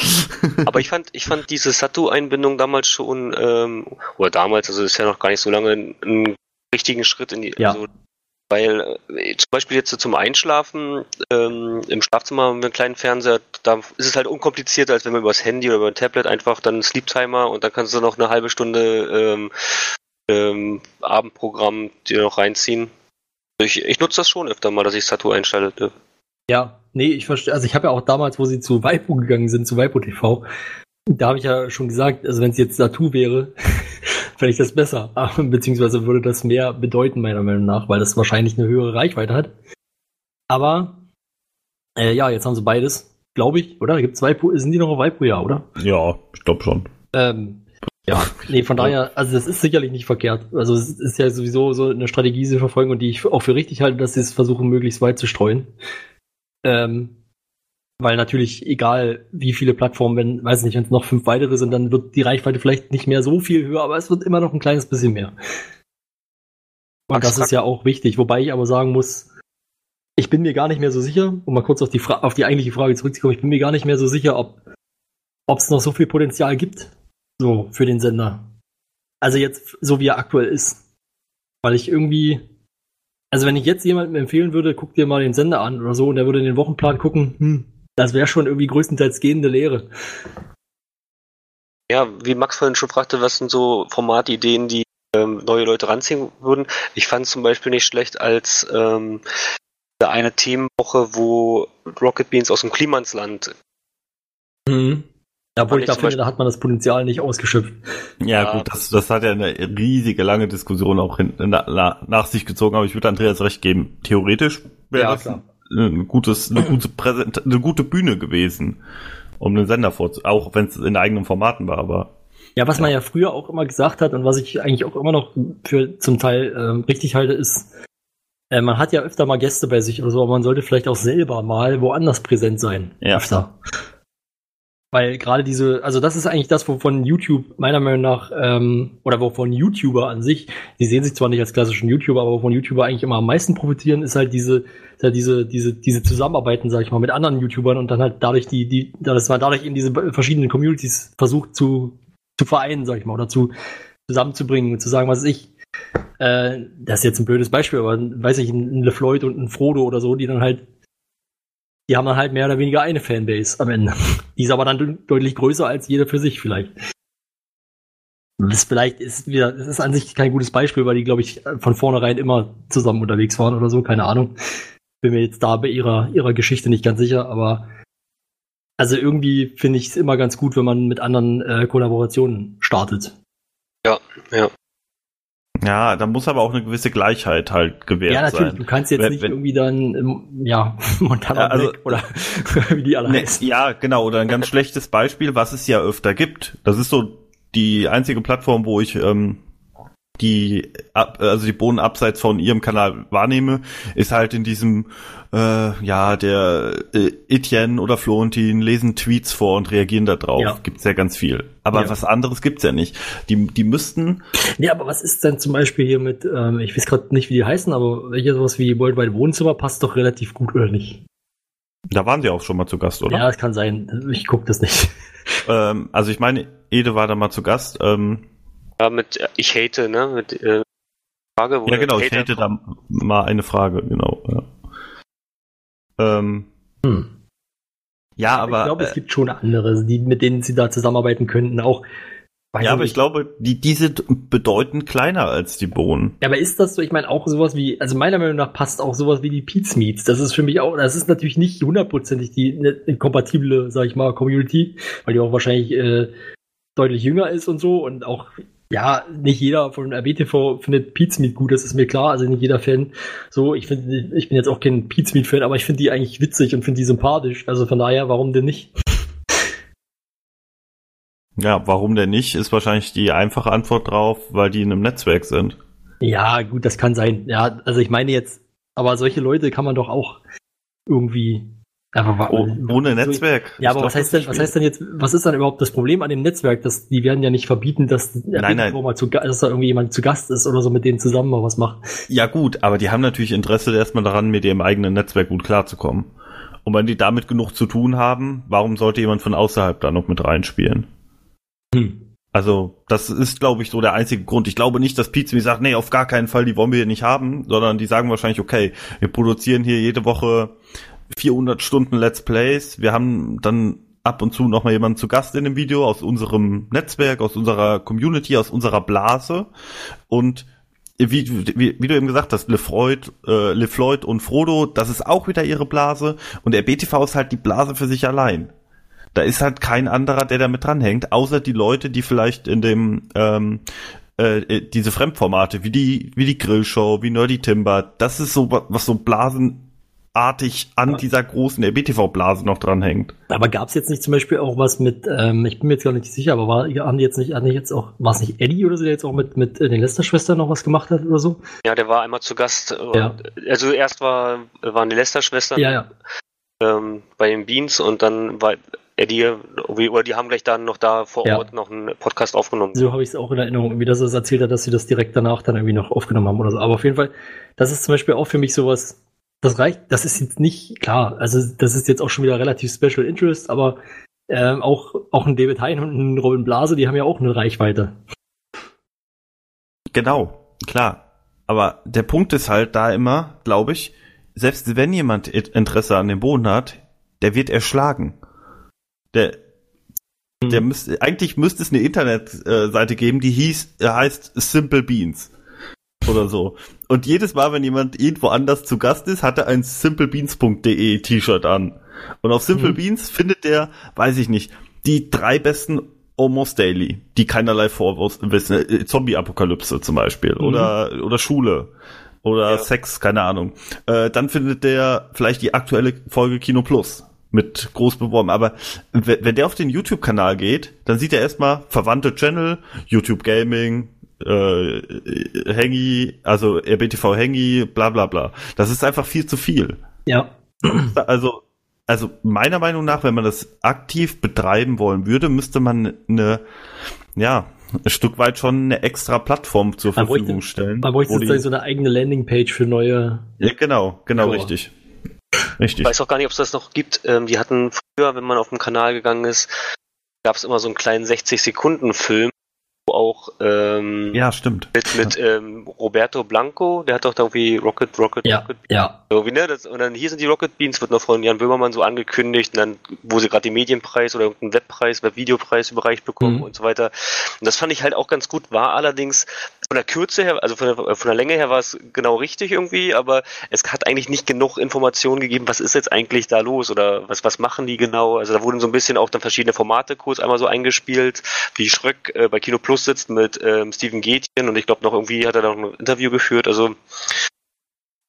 [laughs] Aber ich fand, ich fand diese Satu-Einbindung damals schon, ähm, oder damals, also ist ja noch gar nicht so lange, einen richtigen Schritt in die, Ja. also, weil äh, zum Beispiel jetzt so zum Einschlafen ähm, im Schlafzimmer mit einem kleinen Fernseher, da ist es halt unkomplizierter, als wenn man übers Handy oder über ein Tablet einfach dann einen Sleep Timer und dann kannst du noch eine halbe Stunde ähm, ähm, Abendprogramm dir noch reinziehen. Ich, ich nutze das schon öfter mal, dass ich Satu einschalte. Ja, nee, ich verstehe. Also ich habe ja auch damals, wo sie zu Waipu gegangen sind, zu Waipu TV, da habe ich ja schon gesagt, also wenn es jetzt Satu wäre, [laughs] fände ich das besser. Aber, [laughs] Beziehungsweise würde das mehr bedeuten, meiner Meinung nach, weil das wahrscheinlich eine höhere Reichweite hat. Aber äh, ja, jetzt haben sie beides, glaube ich, oder? Gibt es Waipu, sind die noch auf Waipu, ja, oder? Ja, ich glaube schon. Ähm, ja, nee, von daher, also das ist sicherlich nicht verkehrt. Also es ist ja sowieso so eine Strategie, die sie verfolgen und die ich auch für richtig halte, dass sie es versuchen, möglichst weit zu streuen. Ähm, weil natürlich, egal wie viele Plattformen, wenn, weiß nicht, wenn es noch fünf weitere sind, dann wird die Reichweite vielleicht nicht mehr so viel höher, aber es wird immer noch ein kleines bisschen mehr. Und das ist ja auch wichtig, wobei ich aber sagen muss, ich bin mir gar nicht mehr so sicher, um mal kurz auf die, Fra auf die eigentliche Frage zurückzukommen, ich bin mir gar nicht mehr so sicher, ob ob es noch so viel Potenzial gibt, so für den Sender. Also jetzt, so wie er aktuell ist. Weil ich irgendwie, also wenn ich jetzt jemandem empfehlen würde, guck dir mal den Sender an oder so, und der würde in den Wochenplan gucken, hm, das wäre schon irgendwie größtenteils gehende Lehre. Ja, wie Max vorhin schon fragte, was sind so Formatideen, die ähm, neue Leute ranziehen würden. Ich fand zum Beispiel nicht schlecht als ähm, eine Themenwoche, wo Rocket Beans aus dem Klimansland. Mhm. Obwohl ich da finde, da hat man das Potenzial nicht ausgeschöpft. Ja, Ja. gut, das, das hat ja eine riesige, lange Diskussion auch hin, na, na, nach sich gezogen, aber ich würde Andreas recht geben. Theoretisch wäre Ja, das klar. Ein gutes, eine [clears throat] gute Präsent, eine gute Bühne gewesen, um den Sender vorzu, auch wenn es in eigenen Formaten war, aber Ja, was man ja früher auch immer gesagt hat und was ich eigentlich auch immer noch für zum Teil ähm, richtig halte, ist, äh, man hat ja öfter mal Gäste bei sich oder so, aber man sollte vielleicht auch selber mal woanders präsent sein. Ja. Öfter. Weil gerade diese, also das ist eigentlich das, wovon YouTube meiner Meinung nach, ähm, oder wovon YouTuber an sich, die sehen sich zwar nicht als klassischen YouTuber, aber wovon YouTuber eigentlich immer am meisten profitieren, ist halt diese, ist halt diese, diese, diese Zusammenarbeiten, sag ich mal, mit anderen YouTubern und dann halt dadurch die, die, dass man dadurch in diese verschiedenen Communities versucht zu, zu vereinen, sag ich mal, oder zu zusammenzubringen und zu sagen, was ich. Äh, das ist jetzt ein blödes Beispiel, aber weiß ich, ein LeFloid und ein Frodo oder so, die dann halt, die haben dann halt mehr oder weniger eine Fanbase am Ende. Die ist aber dann de- deutlich größer als jeder für sich vielleicht. Das vielleicht ist wieder, das ist an sich kein gutes Beispiel, weil die, glaube ich, von vornherein immer zusammen unterwegs waren oder so, keine Ahnung. Bin mir jetzt da bei ihrer, ihrer Geschichte nicht ganz sicher, aber also irgendwie finde ich es immer ganz gut, wenn man mit anderen äh, Kollaborationen startet. Ja, ja. Ja, da muss aber auch eine gewisse Gleichheit halt gewährt Ja, natürlich, sein. du kannst jetzt Wenn- nicht wenn- irgendwie dann, ähm, ja, [laughs] Montana also- oder [laughs] wie die alle Ne, ja, genau, oder ein ganz schlechtes Beispiel, was es ja öfter gibt. Das ist so die einzige Plattform, wo ich ähm, die ab, also die Bohnen abseits von ihrem Kanal wahrnehme, ist halt in diesem äh, ja der äh, Etienne oder Florentin lesen Tweets vor und reagieren da drauf. Ja. Gibt's ja ganz viel. Aber Ja. was anderes gibt's ja nicht. Die die müssten Nee, aber was ist denn zum Beispiel hier mit, ähm, ich weiß gerade nicht, wie die heißen, aber hier sowas wie Worldwide Wohnzimmer passt doch relativ gut, oder nicht? da waren sie auch schon mal zu Gast, oder? Ja, das kann sein. Ich guck das nicht. Ähm, also ich meine, Ede war da mal zu Gast. Ähm, Ja, mit äh, Ich hate, ne? Mit äh, Frage, wo ja, genau, ich hätte da mal eine Frage, genau. Ja, ähm, Hm. ja aber ich glaube, äh, es gibt schon andere, die, mit denen sie da zusammenarbeiten könnten, auch. ja, aber nicht. ich glaube, die die sind bedeutend kleiner als die Bohnen. Ja, aber ist das so, ich meine, auch sowas wie, also meiner Meinung nach passt auch sowas wie die Pete's Meets. Das ist für mich auch, das ist natürlich nicht hundertprozentig die eine kompatible, sag ich mal, Community, weil die auch wahrscheinlich äh, deutlich jünger ist und so und auch, ja, nicht jeder von RBTV findet Pete's Meet gut, das ist mir klar, also nicht jeder Fan. So, ich finde, ich bin jetzt auch kein Pete's Meet Fan, aber ich finde die eigentlich witzig und finde die sympathisch. Also von daher, warum denn nicht? Ja, warum denn nicht, ist wahrscheinlich die einfache Antwort drauf, weil die in einem Netzwerk sind. Ja, gut, das kann sein. Ja, also ich meine jetzt, aber solche Leute kann man doch auch irgendwie wa- Oh, ohne so- Netzwerk. Ja, Ich aber glaub, was heißt denn, was heißt denn jetzt, was ist dann überhaupt das Problem an dem Netzwerk? Dass, die werden ja nicht verbieten, dass, Nein, nein. Mal zu, dass da irgendwie jemand zu Gast ist oder so mit denen zusammen mal was macht. Ja gut, aber die haben natürlich Interesse erstmal daran, mit ihrem eigenen Netzwerk gut klarzukommen. Und wenn die damit genug zu tun haben, warum sollte jemand von außerhalb da noch mit reinspielen? Hm. Also, das ist, glaube ich, so der einzige Grund. Ich glaube nicht, dass Pizza mir sagt, nee, auf gar keinen Fall, die wollen wir hier nicht haben, sondern die sagen wahrscheinlich, okay, wir produzieren hier jede Woche 400 Stunden Let's Plays. Wir haben dann ab und zu noch mal jemanden zu Gast in dem Video aus unserem Netzwerk, aus unserer Community, aus unserer Blase. Und wie, wie, wie du eben gesagt hast, LeFloid, äh, LeFloid und Frodo, das ist auch wieder ihre Blase. Und der BTV ist halt die Blase für sich allein. Da ist halt kein anderer, der da mit dranhängt, außer die Leute, die vielleicht in dem ähm, äh, äh, diese Fremdformate wie die wie die Grillshow, wie Nerdy Timber, das ist so wa- was so blasenartig an Ja. dieser großen RBTV-Blase noch dranhängt. Aber gab es jetzt nicht zum Beispiel auch was mit, ähm, ich bin mir jetzt gar nicht sicher, aber war, haben die jetzt nicht, haben die jetzt auch, war es nicht Eddie oder so, der jetzt auch mit, mit äh, den Lester-Schwestern noch was gemacht hat oder so? Ja, der war einmal zu Gast. äh, Ja. Also erst war, waren die Lester-Schwestern Ja, ja. ähm, bei den Beans und dann war Eddie, oder die haben gleich dann noch da vor Ja. Ort noch einen Podcast aufgenommen. So habe ich es auch in Erinnerung, irgendwie, dass er es erzählt hat, dass sie das direkt danach dann irgendwie noch aufgenommen haben oder so. Aber auf jeden Fall, das ist zum Beispiel auch für mich sowas, das reicht, das ist jetzt nicht klar. Also das ist jetzt auch schon wieder relativ Special Interest, aber ähm, auch, auch ein David Hein und ein Robin Blase, die haben ja auch eine Reichweite. Genau, klar. Aber der Punkt ist halt da immer, glaube ich, selbst wenn jemand Interesse an dem Boden hat, der wird erschlagen. Der, der müsste, eigentlich müsste es eine Internetseite geben, die hieß, äh, heißt Simple Beans. Oder so. Und jedes Mal, wenn jemand irgendwo anders zu Gast ist, hat er ein simplebeans.de T-Shirt an. Und auf Simple Mhm. Beans findet der, weiß ich nicht, die drei besten Almost Daily, die keinerlei Vorwissen, äh, Zombie-Apokalypse zum Beispiel, Mhm. oder, oder Schule, oder Ja. Sex, keine Ahnung. Äh, dann findet der vielleicht die aktuelle Folge Kino Plus mit groß beworben. Aber wenn wenn der auf den YouTube-Kanal geht, dann sieht er erstmal verwandte Channel, YouTube Gaming, äh, Hangy, also RBTV Hangy, bla bla bla. Das ist einfach viel zu viel. Ja. Also, also meiner Meinung nach, wenn man das aktiv betreiben wollen würde, müsste man eine, ja, ein Stück weit schon eine extra Plattform zur Man Verfügung bräuchte- stellen. Man bräuchte sozusagen so eine eigene Landingpage für neue. ja, genau, genau, Ja. richtig. Ich Richtig. weiß auch gar nicht, ob es das noch gibt. Ähm, die hatten früher, wenn man auf den Kanal gegangen ist, gab es immer so einen kleinen 60-Sekunden-Film, wo auch ähm, Ja, stimmt. mit, mit ähm, Roberto Blanco, der hat doch da irgendwie Rocket, Rocket, Ja, Rocket ja. Irgendwie, ne? das, und dann hier sind die Rocket Beans, wird noch von Jan Böhmermann so angekündigt, und dann, wo sie gerade den Medienpreis oder irgendeinen Webpreis, Webvideopreis überreicht bekommen Mhm. und so weiter. Und das fand ich halt auch ganz gut, war allerdings von der Kürze her, also von der, von der Länge her war es genau richtig irgendwie, aber es hat eigentlich nicht genug Informationen gegeben, was ist jetzt eigentlich da los oder was, was machen die genau. Also da wurden so ein bisschen auch dann verschiedene Formate kurz einmal so eingespielt, wie Schröck äh, bei Kino Plus sitzt mit ähm, Steven Gätchen und ich glaube noch irgendwie hat er da noch ein Interview geführt, also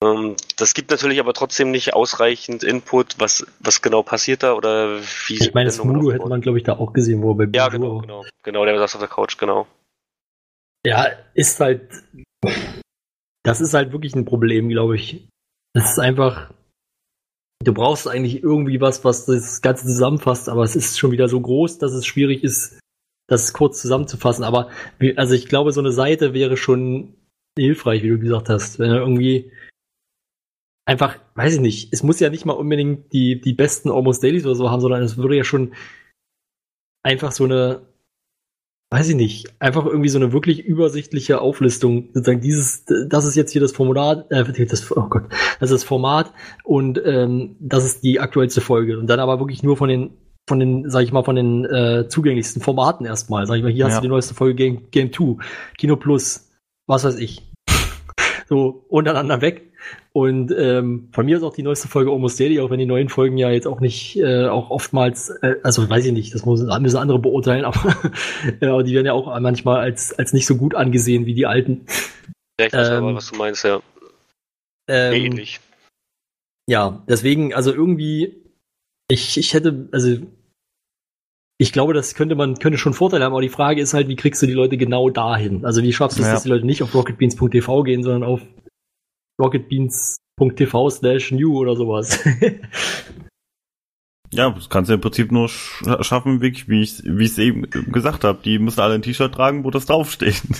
ähm, das gibt natürlich aber trotzdem nicht ausreichend Input, was, was genau passiert da oder wie Ich meine, Sendungen Smudo hätte man, glaube ich, da auch gesehen, wo er bei Ja, genau, genau. Genau, der saß auf der Couch, genau. Ja, ist halt. Das ist halt wirklich ein Problem, glaube ich. Das ist einfach. Du brauchst eigentlich irgendwie was, was das Ganze zusammenfasst, aber es ist schon wieder so groß, dass es schwierig ist, das kurz zusammenzufassen. Aber also ich glaube, so eine Seite wäre schon hilfreich, wie du gesagt hast, wenn er irgendwie einfach, weiß ich nicht, es muss ja nicht mal unbedingt die, die besten Almost Dailies oder so haben, sondern es würde ja schon einfach so eine, weiß ich nicht, einfach irgendwie so eine wirklich übersichtliche Auflistung, sozusagen dieses, das ist jetzt hier das Formular, äh, das, oh Gott, das ist das Format und ähm, das ist die aktuellste Folge und dann aber wirklich nur von den von den, sag ich mal, von den äh, zugänglichsten Formaten erstmal. Sag ich mal, hier hast Ja. du die neueste Folge Game, Game 2, Kino Plus, was weiß ich. so untereinander weg. Und ähm, von mir ist auch die neueste Folge Almost Daily, auch wenn die neuen Folgen ja jetzt auch nicht, äh, auch oftmals, äh, also weiß ich nicht, das muss, müssen andere beurteilen, [laughs] aber, äh, aber die werden ja auch manchmal als, als nicht so gut angesehen wie die alten. Ja, ich weiß Ähm, aber, was du meinst, ja. Ähm, Sehr ähnlich. Ja, deswegen, also irgendwie, ich, ich hätte, also ich glaube, das könnte man, könnte schon Vorteile haben, aber die Frage ist halt, wie kriegst du die Leute genau dahin? Also wie schaffst du es, Ja. dass die Leute nicht auf rocketbeans.tv gehen, sondern auf rocketbeans.tv slash new oder sowas. [laughs] Ja, das kannst du im Prinzip nur sch schaffen, wirklich, wie ich wie ich es eben gesagt habe. Die müssen alle ein T-Shirt tragen, wo das draufsteht. [laughs]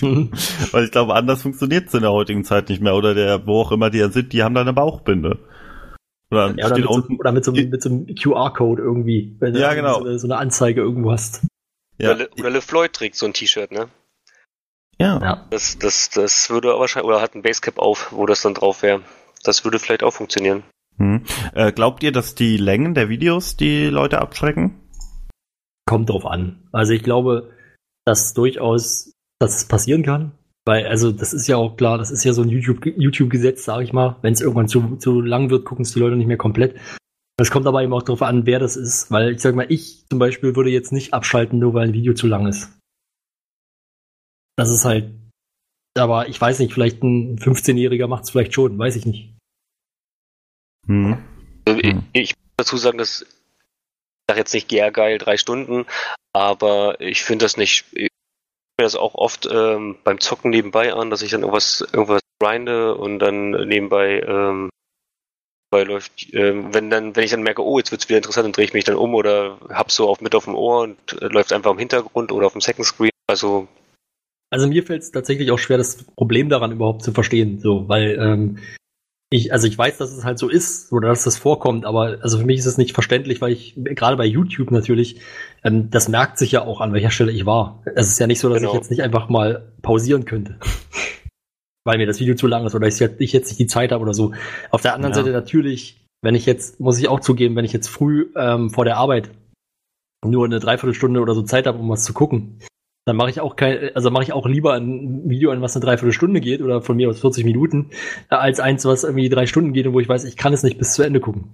Weil ich glaube, anders funktioniert es in der heutigen Zeit nicht mehr. Oder der, wo auch immer die sind, die haben da eine Bauchbinde. Oder, ja, oder, mit so, oder mit so, mit so einem QR-Code irgendwie, wenn du Ja, irgendwie genau. so, eine- so eine Anzeige irgendwo hast. Ja, Oder, Le, oder LeFloid trägt so ein T-Shirt, ne? Ja. Ja. Das, das, das würde wahrscheinlich, oder hat ein Basecap auf, wo das dann drauf wäre. Das würde vielleicht auch funktionieren. Hm. Äh, glaubt ihr, dass die Längen der Videos die Leute abschrecken? Kommt drauf an. Also ich glaube, dass durchaus das passieren kann. Weil, also das ist ja auch klar, das ist ja so ein YouTube- YouTube-Gesetz, sage ich mal. Wenn es irgendwann zu, zu lang wird, gucken es die Leute nicht mehr komplett. Es kommt aber eben auch darauf an, wer das ist. Weil ich sag mal, ich zum Beispiel würde jetzt nicht abschalten, nur weil ein Video zu lang ist. Das ist halt. Aber ich weiß nicht, vielleicht ein 15-Jähriger macht es vielleicht schon, weiß ich nicht. Hm. Also Hm. ich, ich muss dazu sagen, dass ich sage jetzt nicht gär geil drei Stunden, aber ich finde das nicht. Ich mir das auch oft ähm, beim Zocken nebenbei an, dass ich dann irgendwas irgendwas grinde und dann nebenbei ähm, bei läuft, ähm, wenn dann, wenn ich dann merke, oh, jetzt wird's wieder interessant, dann drehe ich mich dann um oder hab's so auf mit auf dem Ohr und äh, läuft einfach im Hintergrund oder auf dem Second Screen. Also Also mir fällt es tatsächlich auch schwer, das Problem daran überhaupt zu verstehen, so, weil ähm, ich, also ich weiß, dass es halt so ist oder dass das vorkommt, aber also für mich ist es nicht verständlich, weil ich gerade bei YouTube natürlich, ähm, das merkt sich ja auch an welcher Stelle ich war. Es ist ja nicht so, dass Genau. ich jetzt nicht einfach mal pausieren könnte, [laughs] weil mir das Video zu lang ist oder ich jetzt, ich jetzt nicht die Zeit habe oder so. Auf der anderen Ja. Seite natürlich, wenn ich jetzt, muss ich auch zugeben, wenn ich jetzt früh ähm, vor der Arbeit nur eine Dreiviertelstunde oder so Zeit habe, um was zu gucken, dann mache ich auch kein, also mache ich auch lieber ein Video an, was eine Dreiviertelstunde geht oder von mir aus 40 Minuten, äh, als eins, was irgendwie drei Stunden geht und wo ich weiß, ich kann es nicht bis zu Ende gucken.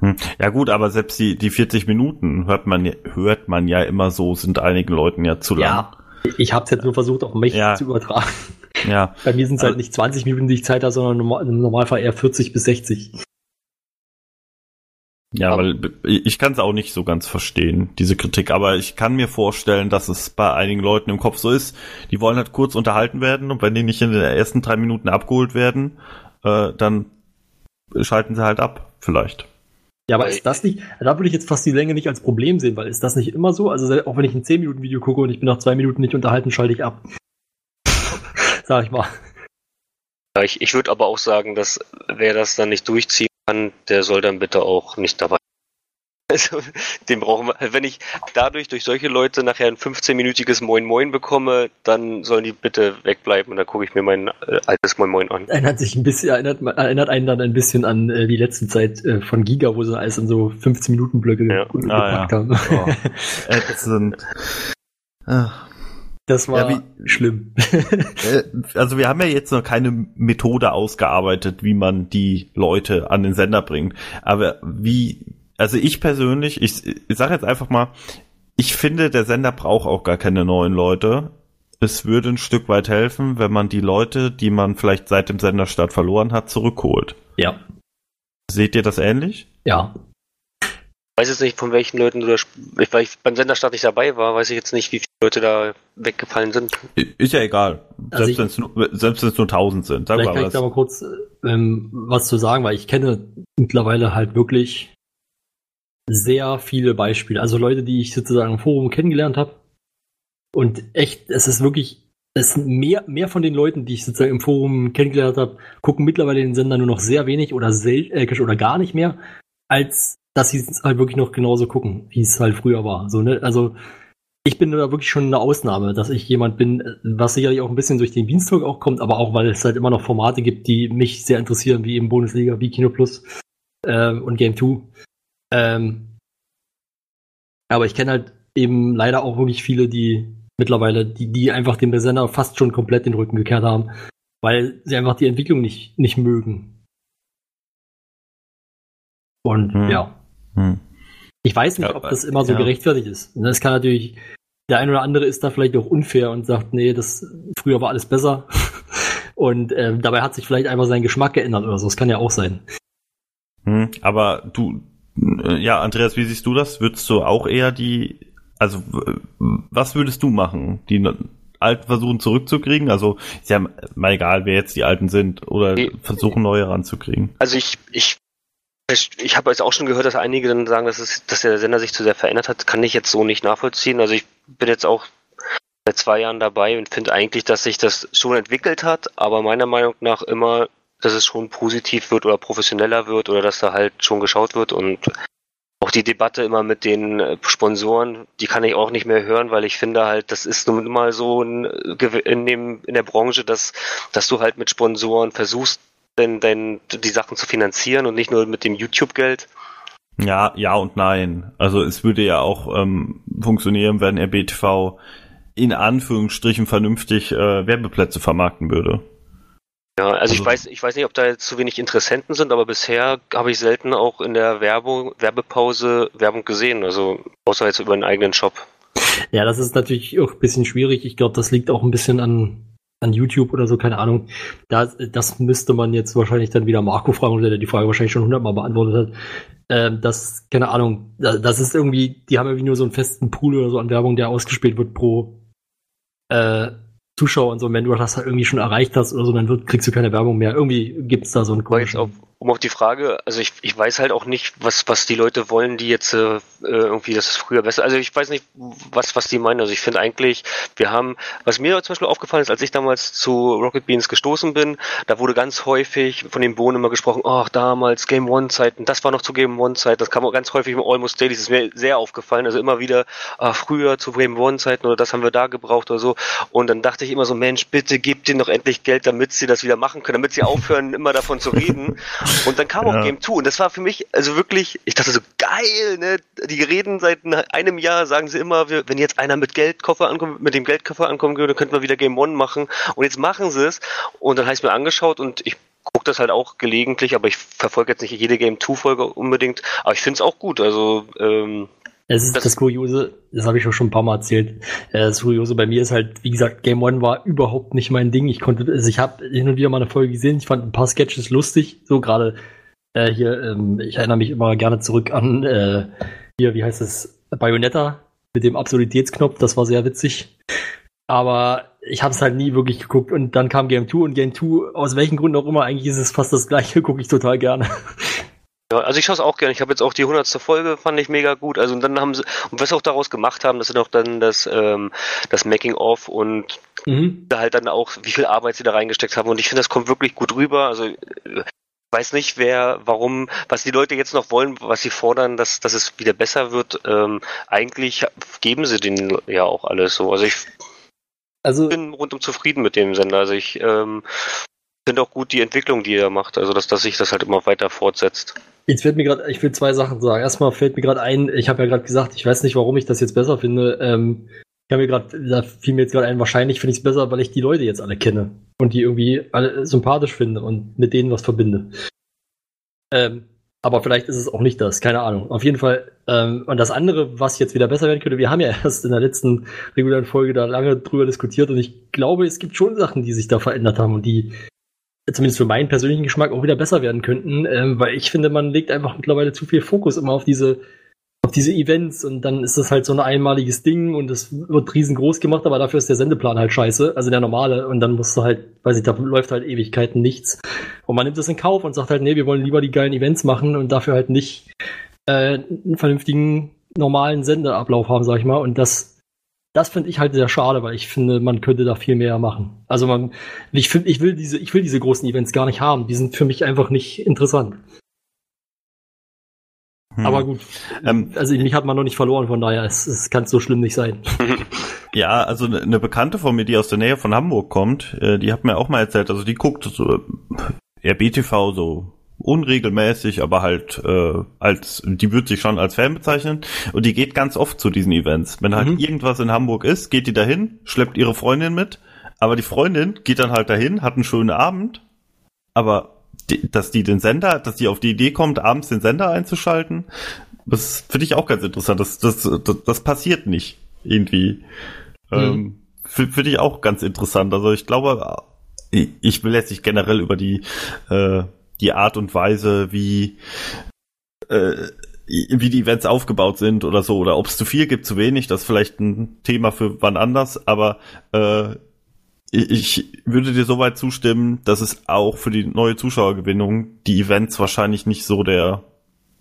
Hm. Ja gut, aber selbst die, die 40 Minuten hört man, ja- hört man ja immer so, sind einigen Leuten ja zu lang. Ja, ich habe es jetzt nur versucht, auf mich Ja. zu übertragen. Ja. Bei mir sind es halt Also- nicht 20 Minuten, die ich Zeit habe, sondern im Normalfall eher 40 bis 60. Ja, weil ich kann es auch nicht so ganz verstehen, diese Kritik, aber ich kann mir vorstellen, dass es bei einigen Leuten im Kopf so ist, die wollen halt kurz unterhalten werden und wenn die nicht in den ersten drei Minuten abgeholt werden, äh, dann schalten sie halt ab, vielleicht. Ja, aber ist das nicht, da würde ich jetzt fast die Länge nicht als Problem sehen, weil ist das nicht immer so? Also auch wenn ich ein 10-Minuten-Video gucke und ich bin nach zwei Minuten nicht unterhalten, schalte ich ab. [laughs] Sag ich mal. Ja, ich, ich würde aber auch sagen, dass wer das dann nicht durchziehen kann, der soll dann bitte auch nicht dabei. [laughs] Also, den brauchen wir. Wenn ich dadurch durch solche Leute nachher ein 15-minütiges Moin Moin bekomme, dann sollen die bitte wegbleiben und dann gucke ich mir mein äh, altes Moin Moin an. Erinnert sich ein bisschen, erinnert, erinnert einen dann ein bisschen an äh, die letzte Zeit äh, von Giga, wo sie alles in so 15-Minuten-Blöcke Ja. ge- Ah, gepackt haben. Oh. Ätzend. Ah. [laughs] Das war Ja, schlimm. [laughs] Äh, Also wir haben ja jetzt noch keine Methode ausgearbeitet, wie man die Leute an den Sender bringt. Aber wie, also ich persönlich, ich, ich sage jetzt einfach mal, ich finde, der Sender braucht auch gar keine neuen Leute. Es würde ein Stück weit helfen, wenn man die Leute, die man vielleicht seit dem Senderstart verloren hat, zurückholt. ja. Seht ihr das ähnlich? Ja. Weiß jetzt nicht, von welchen Leuten du da, ich, weil ich beim Senderstart nicht dabei war, weiß ich jetzt nicht, wie viele Leute da weggefallen sind. Ist ja egal. Also Selbst wenn es nur, selbst wenn's nur 1000 sind. Sag Vielleicht mal kann ich da mal kurz ähm, was zu sagen, weil ich kenne mittlerweile halt wirklich sehr viele Beispiele. Also Leute, die ich sozusagen im Forum kennengelernt habe. Und echt, es ist wirklich, es sind mehr, mehr von den Leuten, die ich sozusagen im Forum kennengelernt habe, gucken mittlerweile den Sender nur noch sehr wenig oder sel äh, oder gar nicht mehr, als dass sie es halt wirklich noch genauso gucken, wie es halt früher war. So, ne? Also ich bin da wirklich schon eine Ausnahme, dass ich jemand bin, äh, was sicherlich auch ein bisschen durch den Dienstag auch kommt, aber auch weil es halt immer noch Formate gibt, die mich sehr interessieren, wie eben Bundesliga, wie Kino Plus ähm, und Game 2. Ähm, aber ich kenne halt eben leider auch wirklich viele, die mittlerweile, die, die einfach dem Sender fast schon komplett den Rücken gekehrt haben, weil sie einfach die Entwicklung nicht, nicht mögen. Und Hm. ja, Hm. ich weiß nicht, Ja, ob das immer so ja. gerechtfertigt ist. Und Das kann natürlich, der eine oder andere ist da vielleicht auch unfair und sagt, nee, das früher war alles besser. [laughs] Und ähm, dabei hat sich vielleicht einfach sein Geschmack geändert oder so. Das kann ja auch sein. Hm. Aber du, äh, ja, Andreas, wie siehst du das? Würdest du auch eher die, also was würdest du machen? Die ne- Alten versuchen zurückzukriegen? Also ist ja mal egal, wer jetzt die Alten sind, oder versuchen neue ranzukriegen. Also ich, ich, ich habe jetzt auch schon gehört, dass einige dann sagen, dass, es, dass der Sender sich zu sehr verändert hat. Kann ich jetzt so nicht nachvollziehen. Also ich bin jetzt auch seit zwei Jahren dabei und finde eigentlich, dass sich das schon entwickelt hat, aber meiner Meinung nach immer, dass es schon positiv wird oder professioneller wird oder dass da halt schon geschaut wird und auch die Debatte immer mit den äh, Sponsoren, die kann ich auch nicht mehr hören, weil ich finde halt, das ist nun mal so äh, in dem in der Branche, dass dass du halt mit Sponsoren versuchst, denn, denn die Sachen zu finanzieren und nicht nur mit dem YouTube-Geld. Ja, ja und nein. Also es würde ja auch ähm, funktionieren, wenn RBTV in Anführungsstrichen vernünftig äh, Werbeplätze vermarkten würde. Ja, also ich Also- weiß, ich weiß nicht, ob da jetzt zu wenig Interessenten sind, aber bisher habe ich selten auch in der Werbung, Werbepause Werbung gesehen, also außer jetzt über einen eigenen Shop. Ja, das ist natürlich auch ein bisschen schwierig. Ich glaube, das liegt auch ein bisschen an, an YouTube oder so, keine Ahnung. Das, das müsste man jetzt wahrscheinlich dann wieder Marco fragen, der die Frage wahrscheinlich schon hundertmal beantwortet hat. Ähm, das, keine Ahnung, da- das ist irgendwie, die haben irgendwie nur so einen festen Pool oder so an Werbung, der ausgespielt wird pro äh, Zuschauer und so. Und wenn du das halt irgendwie schon erreicht hast oder so, dann wird, kriegst du keine Werbung mehr. Irgendwie gibt's da so einen auf, um auf die Frage, also ich, ich weiß halt auch nicht, was, was die Leute wollen, die jetzt äh, irgendwie, das ist früher besser. Also ich weiß nicht, was, was die meinen. Also ich finde eigentlich, wir haben, was mir zum Beispiel aufgefallen ist, als ich damals zu Rocket Beans gestoßen bin, da wurde ganz häufig von den Bohnen immer gesprochen, ach, damals Game One-Zeiten, das war noch zu Game One-Zeiten, das kam auch ganz häufig im Almost Daily, das ist mir sehr aufgefallen. Also immer wieder, ah, früher zu Game One-Zeiten oder das haben wir da gebraucht oder so. Und dann dachte ich immer so, Mensch, bitte gebt denen doch endlich Geld, damit sie das wieder machen können, damit sie aufhören, immer davon zu reden. [laughs] Und dann kam Ja. auch Game 2 und das war für mich also wirklich, ich dachte so geil, ne? Die reden seit einem Jahr, sagen sie immer, wenn jetzt einer mit Geldkoffer ankommt, mit dem Geldkoffer ankommen würde, könnten wir wieder Game One machen. Und jetzt machen sie es. Und dann habe ich mir angeschaut und ich gucke das halt auch gelegentlich, aber ich verfolge jetzt nicht jede Game 2 Folge unbedingt. Aber ich finde es auch gut. Also ähm, Es ist Das- das, Kuriose, das habe ich auch schon ein paar Mal erzählt. Äh, Das Kuriose bei mir ist halt, wie gesagt, Game One war überhaupt nicht mein Ding. Ich konnte, also ich habe hin und wieder mal eine Folge gesehen. Ich fand ein paar Sketches lustig. So gerade äh, hier, ähm, ich erinnere mich immer gerne zurück an äh, hier, wie heißt es, Bayonetta mit dem Absurditätsknopf. Das war sehr witzig. Aber ich habe es halt nie wirklich geguckt. Und dann kam Game 2 und Game 2, aus welchen Gründen auch immer, eigentlich ist es fast das gleiche, [laughs] gucke ich total gerne. Ja, also ich schaue es auch gerne. Ich habe jetzt auch die hundertste Folge, fand ich mega gut. Also und dann haben sie, und was sie auch daraus gemacht haben, dass sie noch dann das, ähm, das Making-of und Mhm. da halt dann auch, wie viel Arbeit sie da reingesteckt haben. Und ich finde, das kommt wirklich gut rüber. Also äh, ich weiß nicht, wer, warum, was die Leute jetzt noch wollen, was sie fordern, dass, dass es wieder besser wird. Ähm, eigentlich geben sie denen ja auch alles so. Also ich Also bin rundum zufrieden mit dem Sender. Also ich ähm, finde auch gut die Entwicklung, die er macht. Also dass, dass sich das halt immer weiter fortsetzt. Jetzt fällt mir gerade, ich will zwei Sachen sagen. Erstmal fällt mir gerade ein, ich habe ja gerade gesagt, ich weiß nicht, warum ich das jetzt besser finde. Ähm, ich habe mir gerade, da fiel mir jetzt gerade ein, wahrscheinlich finde ich es besser, weil ich die Leute jetzt alle kenne und die irgendwie alle sympathisch finde und mit denen was verbinde. Ähm, aber vielleicht ist es auch nicht das, keine Ahnung. Auf jeden Fall, ähm, und das andere, was jetzt wieder besser werden könnte, wir haben ja [laughs] erst in der letzten regulären Folge da lange drüber diskutiert und ich glaube, es gibt schon Sachen, die sich da verändert haben und die zumindest für meinen persönlichen Geschmack auch wieder besser werden könnten, ähm, weil ich finde, man legt einfach mittlerweile zu viel Fokus immer auf diese auf diese Events und dann ist das halt so ein einmaliges Ding und es wird riesengroß gemacht, aber dafür ist der Sendeplan halt scheiße, also der normale und dann musst du halt, weiß ich, da läuft halt Ewigkeiten nichts und man nimmt das in Kauf und sagt halt, nee, wir wollen lieber die geilen Events machen und dafür halt nicht äh, einen vernünftigen normalen Sendeablauf haben, sag ich mal und das das finde ich halt sehr schade, weil ich finde, man könnte da viel mehr machen. Also man, ich finde, ich will diese, ich will diese großen Events gar nicht haben. Die sind für mich einfach nicht interessant. Hm. Aber gut. Ähm, Also mich hat man noch nicht verloren, von daher, es, es kann so schlimm nicht sein. [laughs] Ja, also eine ne Bekannte von mir, die aus der Nähe von Hamburg kommt, äh, die hat mir auch mal erzählt, also die guckt so äh, RBTV so unregelmäßig, aber halt äh, als die wird sich schon als Fan bezeichnen und die geht ganz oft zu diesen Events. Wenn halt Mhm. irgendwas in Hamburg ist, geht die dahin, schleppt ihre Freundin mit, aber die Freundin geht dann halt dahin, hat einen schönen Abend, aber die, dass die den Sender, dass die auf die Idee kommt, abends den Sender einzuschalten, das finde ich auch ganz interessant. Das, das, das, das passiert nicht irgendwie. Ähm, Finde ich auch ganz interessant. Also ich glaube, ich, ich will jetzt nicht generell über die, äh, die Art und Weise, wie, äh, wie die Events aufgebaut sind oder so, oder ob es zu viel gibt, zu wenig, das ist vielleicht ein Thema für wann anders, aber äh, ich würde dir soweit zustimmen, dass es auch für die neue Zuschauergewinnung die Events wahrscheinlich nicht so der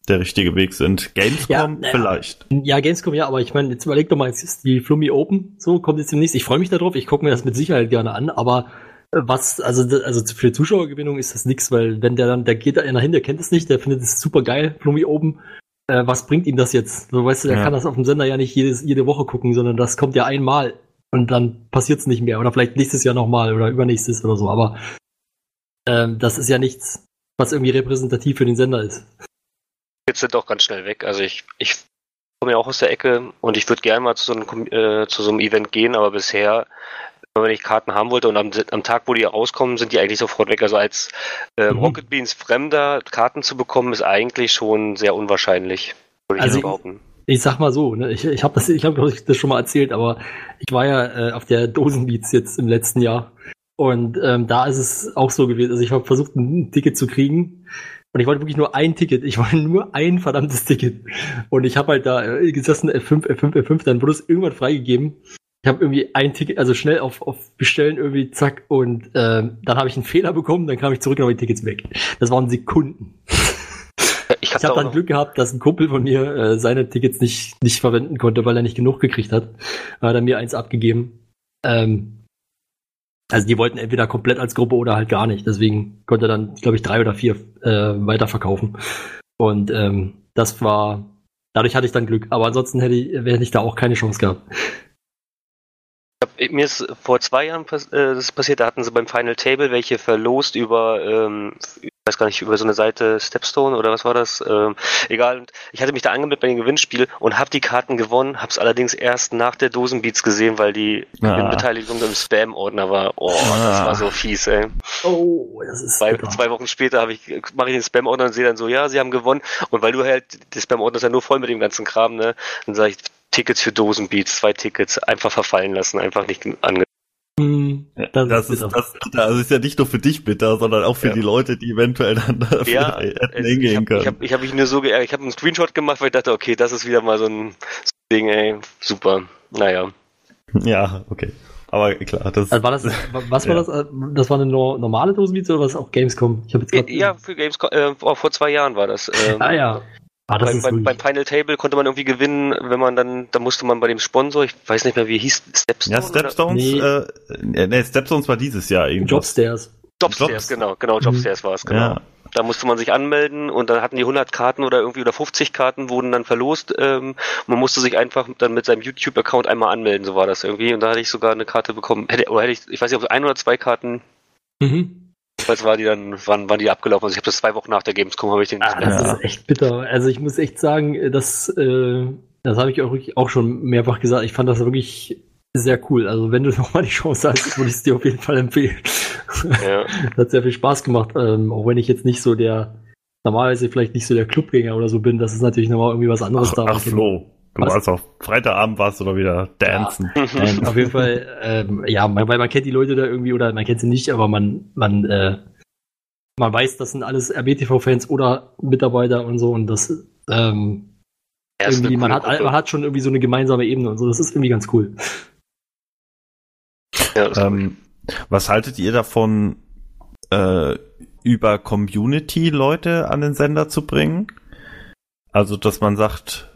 der richtige Weg sind. Gamescom Ja, ja. vielleicht. Ja, Gamescom ja, aber ich meine, jetzt überleg doch mal, jetzt ist die Flummi Open, so kommt jetzt demnächst. Ich freue mich darauf, ich gucke mir das mit Sicherheit gerne an, aber äh, was, also, also für Zuschauergewinnung ist das nix, weil wenn der dann, der geht da einer hin, der kennt es nicht, der findet es super geil, Flummi Open. Äh, was bringt ihm das jetzt? So, weißt du, der Ja. kann das auf dem Sender ja nicht jedes, jede Woche gucken, sondern das kommt ja einmal und dann passiert's nicht mehr. Oder vielleicht nächstes Jahr nochmal oder übernächstes oder so, aber ähm, das ist ja nichts, was irgendwie repräsentativ für den Sender ist. Jetzt sind doch ganz schnell weg. Also ich, ich komme ja auch aus der Ecke und ich würde gerne mal zu so, einem, äh, zu so einem Event gehen, aber bisher, wenn ich Karten haben wollte und am, am Tag, wo die rauskommen, sind die eigentlich sofort weg. Also als äh, Mhm. Rocket Beans Fremder Karten zu bekommen, ist eigentlich schon sehr unwahrscheinlich. Würde ich Also also, behaupten. Ich sag mal so, ne, ich, ich habe das, ich habe glaube ich das schon mal erzählt, aber ich war ja äh, auf der Dosenbeats jetzt im letzten Jahr und ähm, da ist es auch so gewesen. Also ich habe versucht ein Ticket zu kriegen und ich wollte wirklich nur ein Ticket. Ich wollte [laughs] nur ein verdammtes Ticket und ich habe halt da äh, gesessen F5, F5, F5. Dann wurde es irgendwann freigegeben. Ich habe irgendwie ein Ticket, also schnell auf, auf Bestellen irgendwie zack und ähm, dann habe ich einen Fehler bekommen. Dann kam ich zurück und habe die Tickets weg. Das waren Sekunden. Ich Ich habe dann Glück gehabt, dass ein Kumpel von mir äh, seine Tickets nicht, nicht verwenden konnte, weil er nicht genug gekriegt hat. Da hat er mir eins abgegeben. Ähm, also die wollten entweder komplett als Gruppe oder halt gar nicht. Deswegen konnte er dann, glaube ich, drei oder vier äh, weiterverkaufen. Und ähm, das war, dadurch hatte ich dann Glück. Aber ansonsten hätte ich, hätte ich da auch keine Chance gehabt. Mir ist vor zwei Jahren pass äh, das ist passiert, da hatten sie beim Final Table welche verlost über, ähm, ich weiß gar nicht, über so eine Seite Stepstone oder was war das? Ähm, egal. Und ich hatte mich da angemeldet bei dem Gewinnspiel und habe die Karten gewonnen, habe es allerdings erst nach der Dosenbeats gesehen, weil die Ah. Gewinnbeteiligung im Spam-Ordner war. Oh, das Ah. war so fies, ey. Oh, das ist Zwei, bitter. zwei Wochen später habe ich, mache ich den Spam-Ordner und sehe dann so, ja, sie haben gewonnen. Und weil du halt, der Spam-Ordner ist ja nur voll mit dem ganzen Kram, ne? Dann sage ich, Tickets für Dosenbeats, zwei Tickets, einfach verfallen lassen, einfach nicht ange Hm, das, Das ist, das ist bitter. Also ist ja nicht nur für dich bitter, sondern auch für Ja. die Leute, die eventuell dann dafür Ja, hätten ich hingehen habe können. ich hab, ich hab mich nur so geärgert. Ich habe einen Screenshot gemacht, weil ich dachte, okay, das ist wieder mal so ein so ein Ding, ey, super. Naja. ja, okay. Aber klar, das Also war das, was war Ja. das? Das war eine no- normale Dosenbeats oder was auch Gamescom? Ich habe jetzt grad, Ja, für Gamescom, äh, vor zwei Jahren war das. [laughs] Ähm, Ah ja. Ah, beim, beim, beim Final Table konnte man irgendwie gewinnen, wenn man dann, da musste man bei dem Sponsor, ich weiß nicht mehr, wie hieß, Stepstone? ja, Stepstones, Nee. äh, nee, Stepstones war dieses Jahr irgendwie. Jobstairs. Jobstairs, Jobs. genau, genau, Jobstairs war es, genau. Ja. Da musste man sich anmelden und dann hatten die 100 Karten oder irgendwie oder 50 Karten wurden dann verlost. Ähm, man musste sich einfach dann mit seinem YouTube-Account einmal anmelden, so war das irgendwie. Und da hatte ich sogar eine Karte bekommen. Hätte, oder hätte ich, ich weiß nicht, ob es ein oder zwei Karten, Mhm. Jedenfalls war die dann, waren, waren die abgelaufen. Also ich habe das zwei Wochen nach der Gamescom habe ich den. Ah, das Ja. ist echt bitter. Also ich muss echt sagen, das, äh, das habe ich auch, wirklich auch schon mehrfach gesagt. Ich fand das wirklich sehr cool. Also wenn du [laughs] nochmal die Chance hast, würde ich es dir auf jeden Fall empfehlen. ja. [laughs] Hat sehr viel Spaß gemacht, ähm, auch wenn ich jetzt nicht so der, normalerweise vielleicht nicht so der Clubgänger oder so bin. Das ist natürlich nochmal irgendwie was anderes Ach, da. ach Flo, du Was? warst auf Freitagabend warst du doch wieder dancen. Ähm, [laughs] auf jeden Fall, ähm, ja, man, weil man kennt die Leute da irgendwie oder man kennt sie nicht, aber man, man, äh, man weiß, das sind alles RBTV-Fans oder Mitarbeiter und so und das, ähm, Ja, irgendwie, man hat, man hat schon irgendwie so eine gemeinsame Ebene und so. Das ist irgendwie ganz cool. Ja, Ähm, was haltet ihr davon, äh, über Community-Leute an den Sender zu bringen? Also, dass man sagt,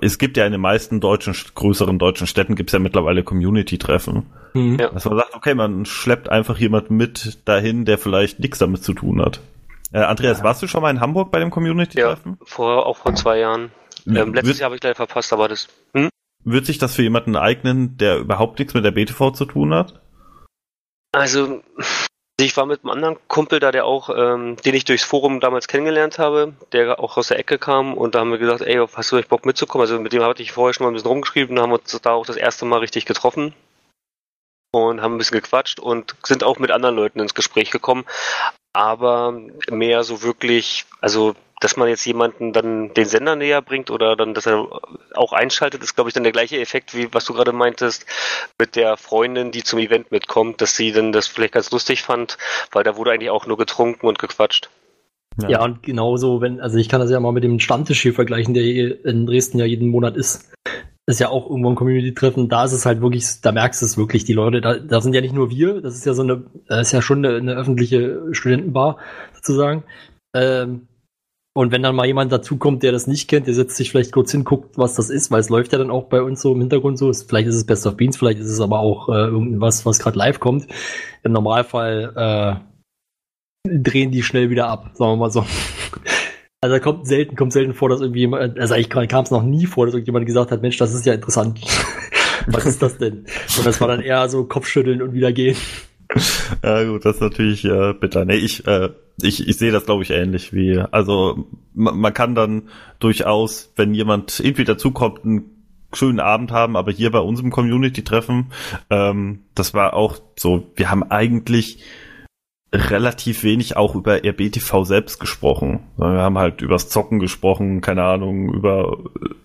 es gibt ja in den meisten deutschen, größeren deutschen Städten gibt es ja mittlerweile Community-Treffen. Mhm. Ja. Dass man sagt, okay, man schleppt einfach jemanden mit dahin, der vielleicht nichts damit zu tun hat. Äh, Andreas, warst du schon mal in Hamburg bei dem ja, Community-Treffen? vor, auch vor zwei Jahren. Ähm, letztes Wird, Jahr habe ich leider verpasst, aber das. Hm? wird sich das für jemanden eignen, der überhaupt nichts mit der BTV zu tun hat? Also, ich war mit einem anderen Kumpel da, der auch, ähm, den ich durchs Forum damals kennengelernt habe, der auch aus der Ecke kam und da haben wir gesagt, ey, hast du euch Bock mitzukommen? Also mit dem hatte ich vorher schon mal ein bisschen rumgeschrieben, da haben uns da auch das erste Mal richtig getroffen und haben ein bisschen gequatscht und sind auch mit anderen Leuten ins Gespräch gekommen, aber mehr so wirklich, also dass man jetzt jemanden dann den Sender näher bringt oder dann, dass er auch einschaltet, ist glaube ich dann der gleiche Effekt, wie was du gerade meintest, mit der Freundin, die zum Event mitkommt, dass sie dann das vielleicht ganz lustig fand, weil da wurde eigentlich auch nur getrunken und gequatscht. Ja. und genauso, wenn, also ich kann das ja mal mit dem Stammtisch hier vergleichen, der hier in Dresden ja jeden Monat ist. Ist ja auch irgendwo ein Community-Treffen. Da ist es halt wirklich, da merkst du es wirklich, die Leute, da, da sind ja nicht nur wir, das ist ja so eine, das ist ja schon eine, eine öffentliche Studentenbar, sozusagen. Ähm, und wenn dann mal jemand dazukommt, der das nicht kennt, der setzt sich vielleicht kurz hin, guckt, was das ist, weil es läuft ja dann auch bei uns so im Hintergrund so. Vielleicht ist es Best of Beans, vielleicht ist es aber auch äh, irgendwas, was gerade live kommt. Im Normalfall äh, drehen die schnell wieder ab, sagen wir mal so. [laughs] Also kommt selten, kommt selten vor, dass irgendwie jemand, also eigentlich kam es noch nie vor, dass irgendjemand gesagt hat, Mensch, das ist ja interessant. [laughs] Was ist das denn? Und das war dann eher so Kopfschütteln und wieder gehen. Ja gut, das ist natürlich äh, bitter. Nee, ich, äh, ich, ich sehe das, glaube ich, ähnlich wie. Also man, man kann dann durchaus, wenn jemand irgendwie dazukommt, einen schönen Abend haben, aber hier bei unserem Community-Treffen, ähm, das war auch so, wir haben eigentlich relativ wenig auch über RBTV selbst gesprochen. Wir haben halt übers Zocken gesprochen, keine Ahnung, über,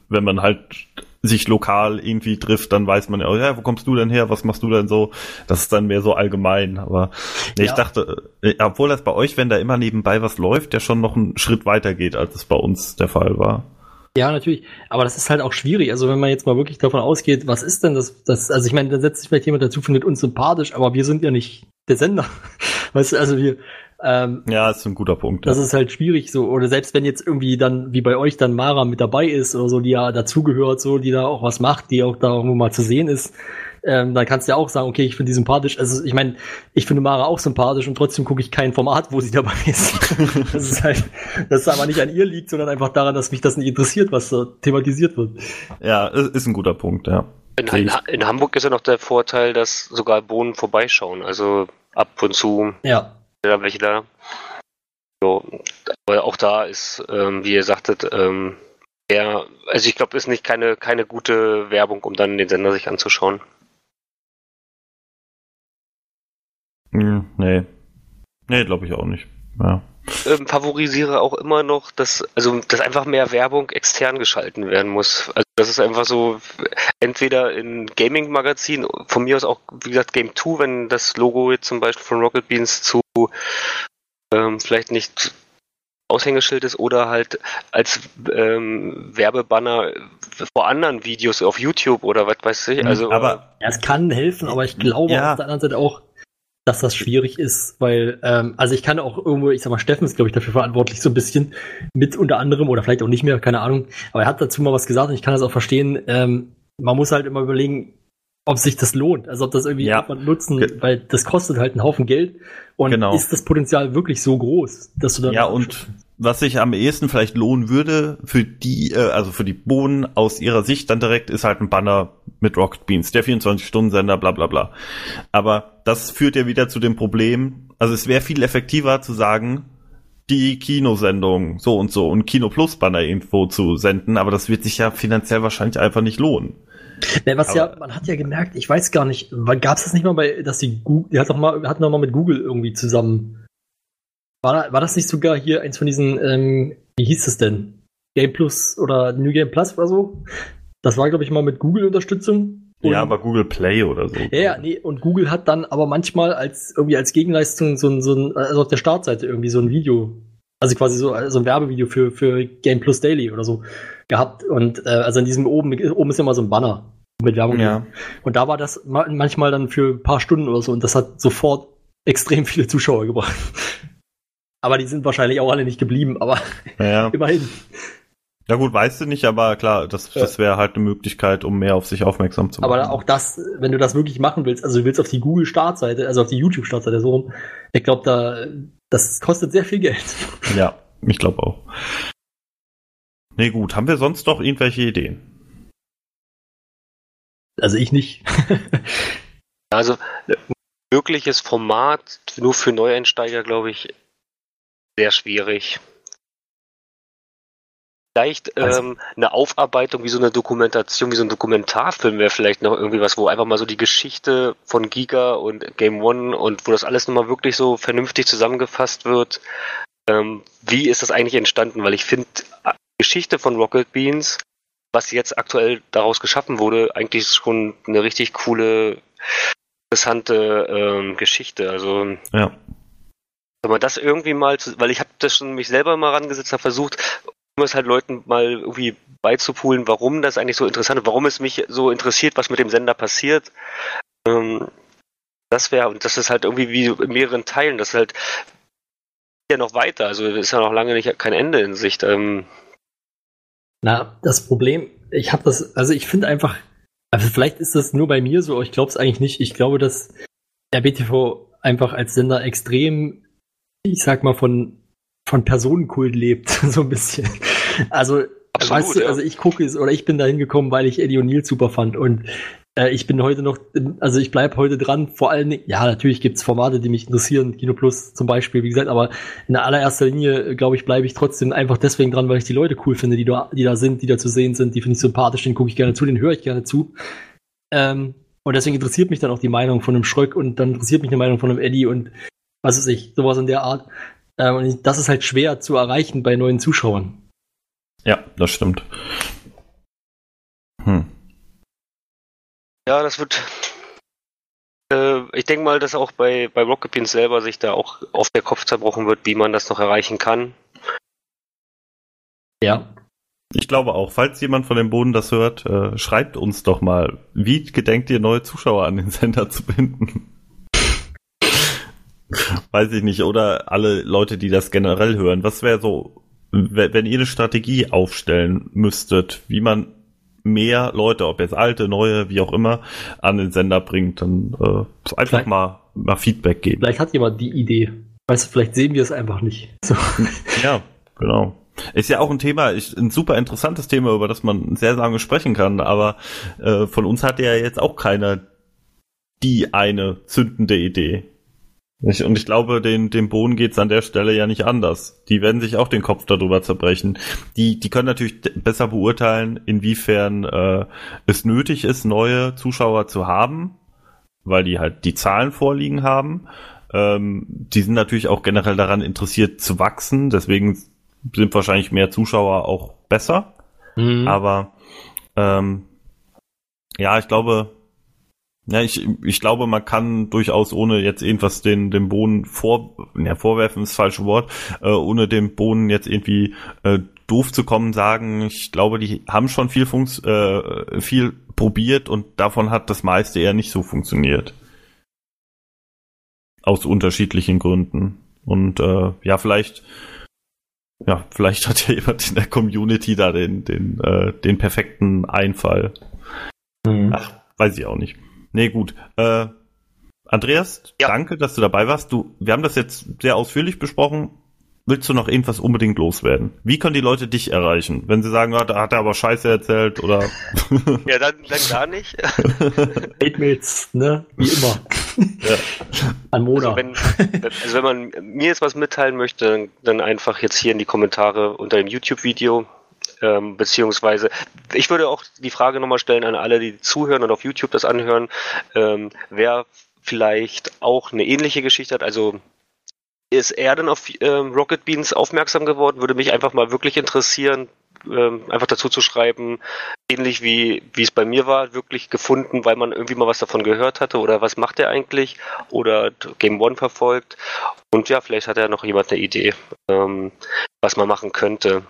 wenn man halt sich lokal irgendwie trifft, dann weiß man ja, oh ja, wo kommst du denn her, was machst du denn so? Das ist dann mehr so allgemein, aber nee, ich Ja. dachte, äh, obwohl das bei euch, wenn da immer nebenbei was läuft, ja schon noch einen Schritt weiter geht, als es bei uns der Fall war. Ja, natürlich. Aber das ist halt auch schwierig. Also wenn man jetzt mal wirklich davon ausgeht, was ist denn das? das also ich meine, da setzt sich vielleicht jemand dazu, findet uns sympathisch, aber wir sind ja nicht der Sender. [laughs] Weißt du, also wir, ähm, Ja, ist ein guter Punkt. das ja. ist halt schwierig so. Oder selbst wenn jetzt irgendwie dann, wie bei euch, dann Mara mit dabei ist oder so, die ja dazugehört, so, die da auch was macht, die auch da irgendwo mal zu sehen ist, ähm, dann kannst du ja auch sagen, okay, ich finde die sympathisch. Also ich meine, ich finde Mara auch sympathisch und trotzdem gucke ich kein Format, wo sie [laughs] dabei ist. [laughs] das ist halt, das ist aber nicht an ihr liegt, sondern einfach daran, dass mich das nicht interessiert, was da thematisiert wird. ja, ist ist ein guter Punkt, ja. In, in, in Hamburg ist ja noch der Vorteil, dass sogar Bohnen vorbeischauen. Also ab und zu Ja. Da welche da. So, aber auch da ist, ähm, wie ihr sagtet, ähm, eher, also ich glaube, ist nicht keine, keine gute Werbung, um dann den Sender sich anzuschauen. Hm, nee. Nee, glaube ich auch nicht. Ja. Ähm, favorisiere auch immer noch, dass, also, dass einfach mehr Werbung extern geschalten werden muss. Also das ist einfach so, entweder in Gaming-Magazin, von mir aus auch, wie gesagt, Game 2, wenn das Logo jetzt zum Beispiel von Rocket Beans zu ähm, vielleicht nicht Aushängeschild ist oder halt als ähm, Werbebanner vor anderen Videos auf YouTube oder was weiß ich. Also aber Ja, es kann helfen, aber ich glaube Ja. auf der anderen Seite auch, dass das schwierig ist, weil, ähm, also ich kann auch irgendwo, ich sag mal, Steffen ist, glaube ich, dafür verantwortlich, so ein bisschen mit unter anderem oder vielleicht auch nicht mehr, keine Ahnung. Aber er hat dazu mal was gesagt und ich kann das auch verstehen. Ähm, man muss halt immer überlegen, ob sich das lohnt, also ob das irgendwie Ja. jemand nutzen, Ge- weil das kostet halt einen Haufen Geld und Genau. ist das Potenzial wirklich so groß, dass du dann Ja, und was sich am ehesten vielleicht lohnen würde für die, äh, also für die Bohnen aus ihrer Sicht dann direkt, ist halt ein Banner mit Rocket Beans, der 24-Stunden-Sender, bla bla bla. Aber das führt ja wieder zu dem Problem, also es wäre viel effektiver zu sagen, die Kinosendung so und so und Kino Plus Banner irgendwo zu senden, aber das wird sich ja finanziell wahrscheinlich einfach nicht lohnen. Ne, was Aber- ja, man hat ja gemerkt, ich weiß gar nicht, gab es das nicht mal bei, dass die Google, die hat doch mal, hatten doch mal mit Google irgendwie zusammen. War, war das nicht sogar hier eins von diesen, ähm, wie hieß es denn? Game Plus oder New Game Plus oder so? Das war, glaube ich, mal mit Google-Unterstützung. Ja, aber Google Play oder so. ja, ja, nee, und Google hat dann aber manchmal als irgendwie als Gegenleistung so ein, so ein, also auf der Startseite irgendwie so ein Video also quasi so, so ein Werbevideo für, für Game Plus Daily oder so gehabt. Und äh, also in diesem oben, oben ist immer so ein Banner mit Werbung. Ja. Und da war das ma manchmal dann für ein paar Stunden oder so und das hat sofort extrem viele Zuschauer gebracht. Aber die sind wahrscheinlich auch alle nicht geblieben, aber Ja. [laughs] immerhin. ja gut, weißt du nicht, aber klar, das, das wäre halt eine Möglichkeit, um mehr auf sich aufmerksam zu machen. Aber auch das, wenn du das wirklich machen willst, also du willst auf die Google-Startseite, also auf die YouTube-Startseite so rum, ich glaube, da, das kostet sehr viel Geld. [laughs] Ja, ich glaube auch. Nee, gut, haben wir sonst noch irgendwelche Ideen? Also ich nicht. [laughs] Also ein wirkliches Format nur für Neueinsteiger, glaube ich, sehr schwierig. Vielleicht Also- ähm, eine Aufarbeitung wie so eine Dokumentation, wie so ein Dokumentarfilm wäre vielleicht noch irgendwie was, wo einfach mal so die Geschichte von Giga und Game One und wo das alles nochmal wirklich so vernünftig zusammengefasst wird. Ähm, wie ist das eigentlich entstanden? Weil ich finde, die Geschichte von Rocket Beans, was jetzt aktuell daraus geschaffen wurde, eigentlich schon eine richtig coole, interessante ähm, Geschichte. Also Ja. Wenn man das irgendwie mal, zu, weil ich habe das schon mich selber mal rangesetzt, habe versucht, um es halt Leuten mal irgendwie beizupulen, warum das eigentlich so interessant ist, warum es mich so interessiert, was mit dem Sender passiert. Ähm, das wäre, und das ist halt irgendwie wie in mehreren Teilen, das ist halt ja noch weiter, also ist ja noch lange nicht kein Ende in Sicht. Ähm, Na, das Problem, ich habe das, also ich finde einfach, also vielleicht ist das nur bei mir so, ich glaube es eigentlich nicht. Ich glaube, dass RBTV einfach als Sender extrem, ich sag mal, von, von Personenkult lebt, [laughs] so ein bisschen. Also, Absolut, weißt du, ja. also ich gucke es oder ich bin da hingekommen, weil ich Eddie O'Neill super fand und äh, ich bin heute noch, also ich bleib heute dran, vor allen Dingen, ja, natürlich gibt's Formate, die mich interessieren, Kino Plus zum Beispiel, wie gesagt, aber in allererster Linie, äh, glaube ich, bleibe ich trotzdem einfach deswegen dran, weil ich die Leute cool finde, die da, die da sind, die da zu sehen sind, die finde ich sympathisch, den gucke ich gerne zu, den höre ich gerne zu. Ähm, und deswegen interessiert mich dann auch die Meinung von einem Schröck und dann interessiert mich die Meinung von einem Eddie und was weiß ich, sowas in der Art. Ähm, und das ist halt schwer zu erreichen bei neuen Zuschauern. Ja, das stimmt. Hm. Ja, das wird. Äh, ich denke mal, dass auch bei, bei Rocket Beans selber sich da auch auf der Kopf zerbrochen wird, wie man das noch erreichen kann. Ja. Ich glaube auch, falls jemand von dem Boden das hört, äh, schreibt uns doch mal, wie gedenkt ihr neue Zuschauer an den Sender zu binden? [laughs] Weiß ich nicht, oder alle Leute, die das generell hören. Was wäre so, we- wenn ihr eine Strategie aufstellen müsstet, wie man mehr Leute, ob jetzt alte, neue, wie auch immer, an den Sender bringt, dann äh, einfach Vielleicht- mal, mal Feedback geben. Vielleicht hat jemand die Idee. Weißt du, vielleicht sehen wir es einfach nicht. So. Ja, genau. Ist ja auch ein Thema, ist ein super interessantes Thema, über das man sehr lange sprechen kann, aber äh, von uns hat ja jetzt auch keiner die eine zündende Idee. Ich, und ich glaube, den, dem Bohnen geht's an der Stelle ja nicht anders. Die werden sich auch den Kopf darüber zerbrechen. Die, die können natürlich besser beurteilen, inwiefern äh, es nötig ist, neue Zuschauer zu haben, weil die halt die Zahlen vorliegen haben. Ähm, die sind natürlich auch generell daran interessiert zu wachsen, deswegen sind wahrscheinlich mehr Zuschauer auch besser. Mhm. Aber ähm, ja, ich glaube, ja, ich, ich glaube, man kann durchaus ohne jetzt irgendwas den, dem Bohnen vor, ja, vorwerfen ist das falsche Wort, äh, ohne dem Bohnen jetzt irgendwie äh, doof zu kommen, sagen, ich glaube, die haben schon viel Funks, äh, viel probiert und davon hat das meiste eher nicht so funktioniert. Aus unterschiedlichen Gründen. Und äh, ja, vielleicht, ja, vielleicht hat ja jemand in der Community da den, den, äh, den perfekten Einfall. Mhm. Ach, weiß ich auch nicht. Nee, gut. Äh, Andreas, Ja. danke, dass du dabei warst. Du, wir haben das jetzt sehr ausführlich besprochen. Willst du noch irgendwas unbedingt loswerden? Wie können die Leute dich erreichen? Wenn sie sagen, ja, da hat er aber Scheiße erzählt oder [laughs] Ja, dann, dann gar nicht. [laughs] [laughs] Hatemails, ne? Wie immer. Ja. An Mona. Also wenn, also wenn man mir jetzt was mitteilen möchte, dann, dann einfach jetzt hier in die Kommentare unter dem YouTube-Video. Ähm, beziehungsweise, ich würde auch die Frage nochmal stellen an alle, die zuhören und auf YouTube das anhören, ähm, wer vielleicht auch eine ähnliche Geschichte hat. Also ist er denn auf ähm, Rocket Beans aufmerksam geworden? Würde mich einfach mal wirklich interessieren, ähm, einfach dazu zu schreiben, ähnlich wie, wie es bei mir war, wirklich gefunden, weil man irgendwie mal was davon gehört hatte oder was macht er eigentlich oder Game One verfolgt. Und ja, vielleicht hat ja noch jemand eine Idee, ähm, was man machen könnte.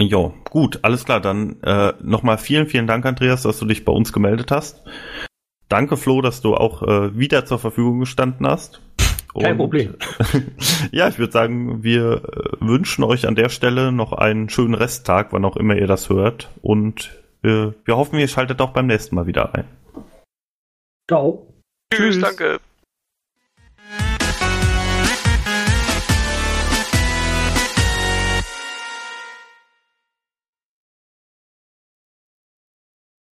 Jo, gut, alles klar. Dann äh, nochmal vielen, vielen Dank, Andreas, dass du dich bei uns gemeldet hast. Danke, Flo, dass du auch äh, wieder zur Verfügung gestanden hast. Kein Problem. [laughs] ja, ich würde sagen, wir äh, wünschen euch an der Stelle noch einen schönen Resttag, wann auch immer ihr das hört. Und äh, wir hoffen, ihr schaltet auch beim nächsten Mal wieder ein. Ciao. Tschüss, danke.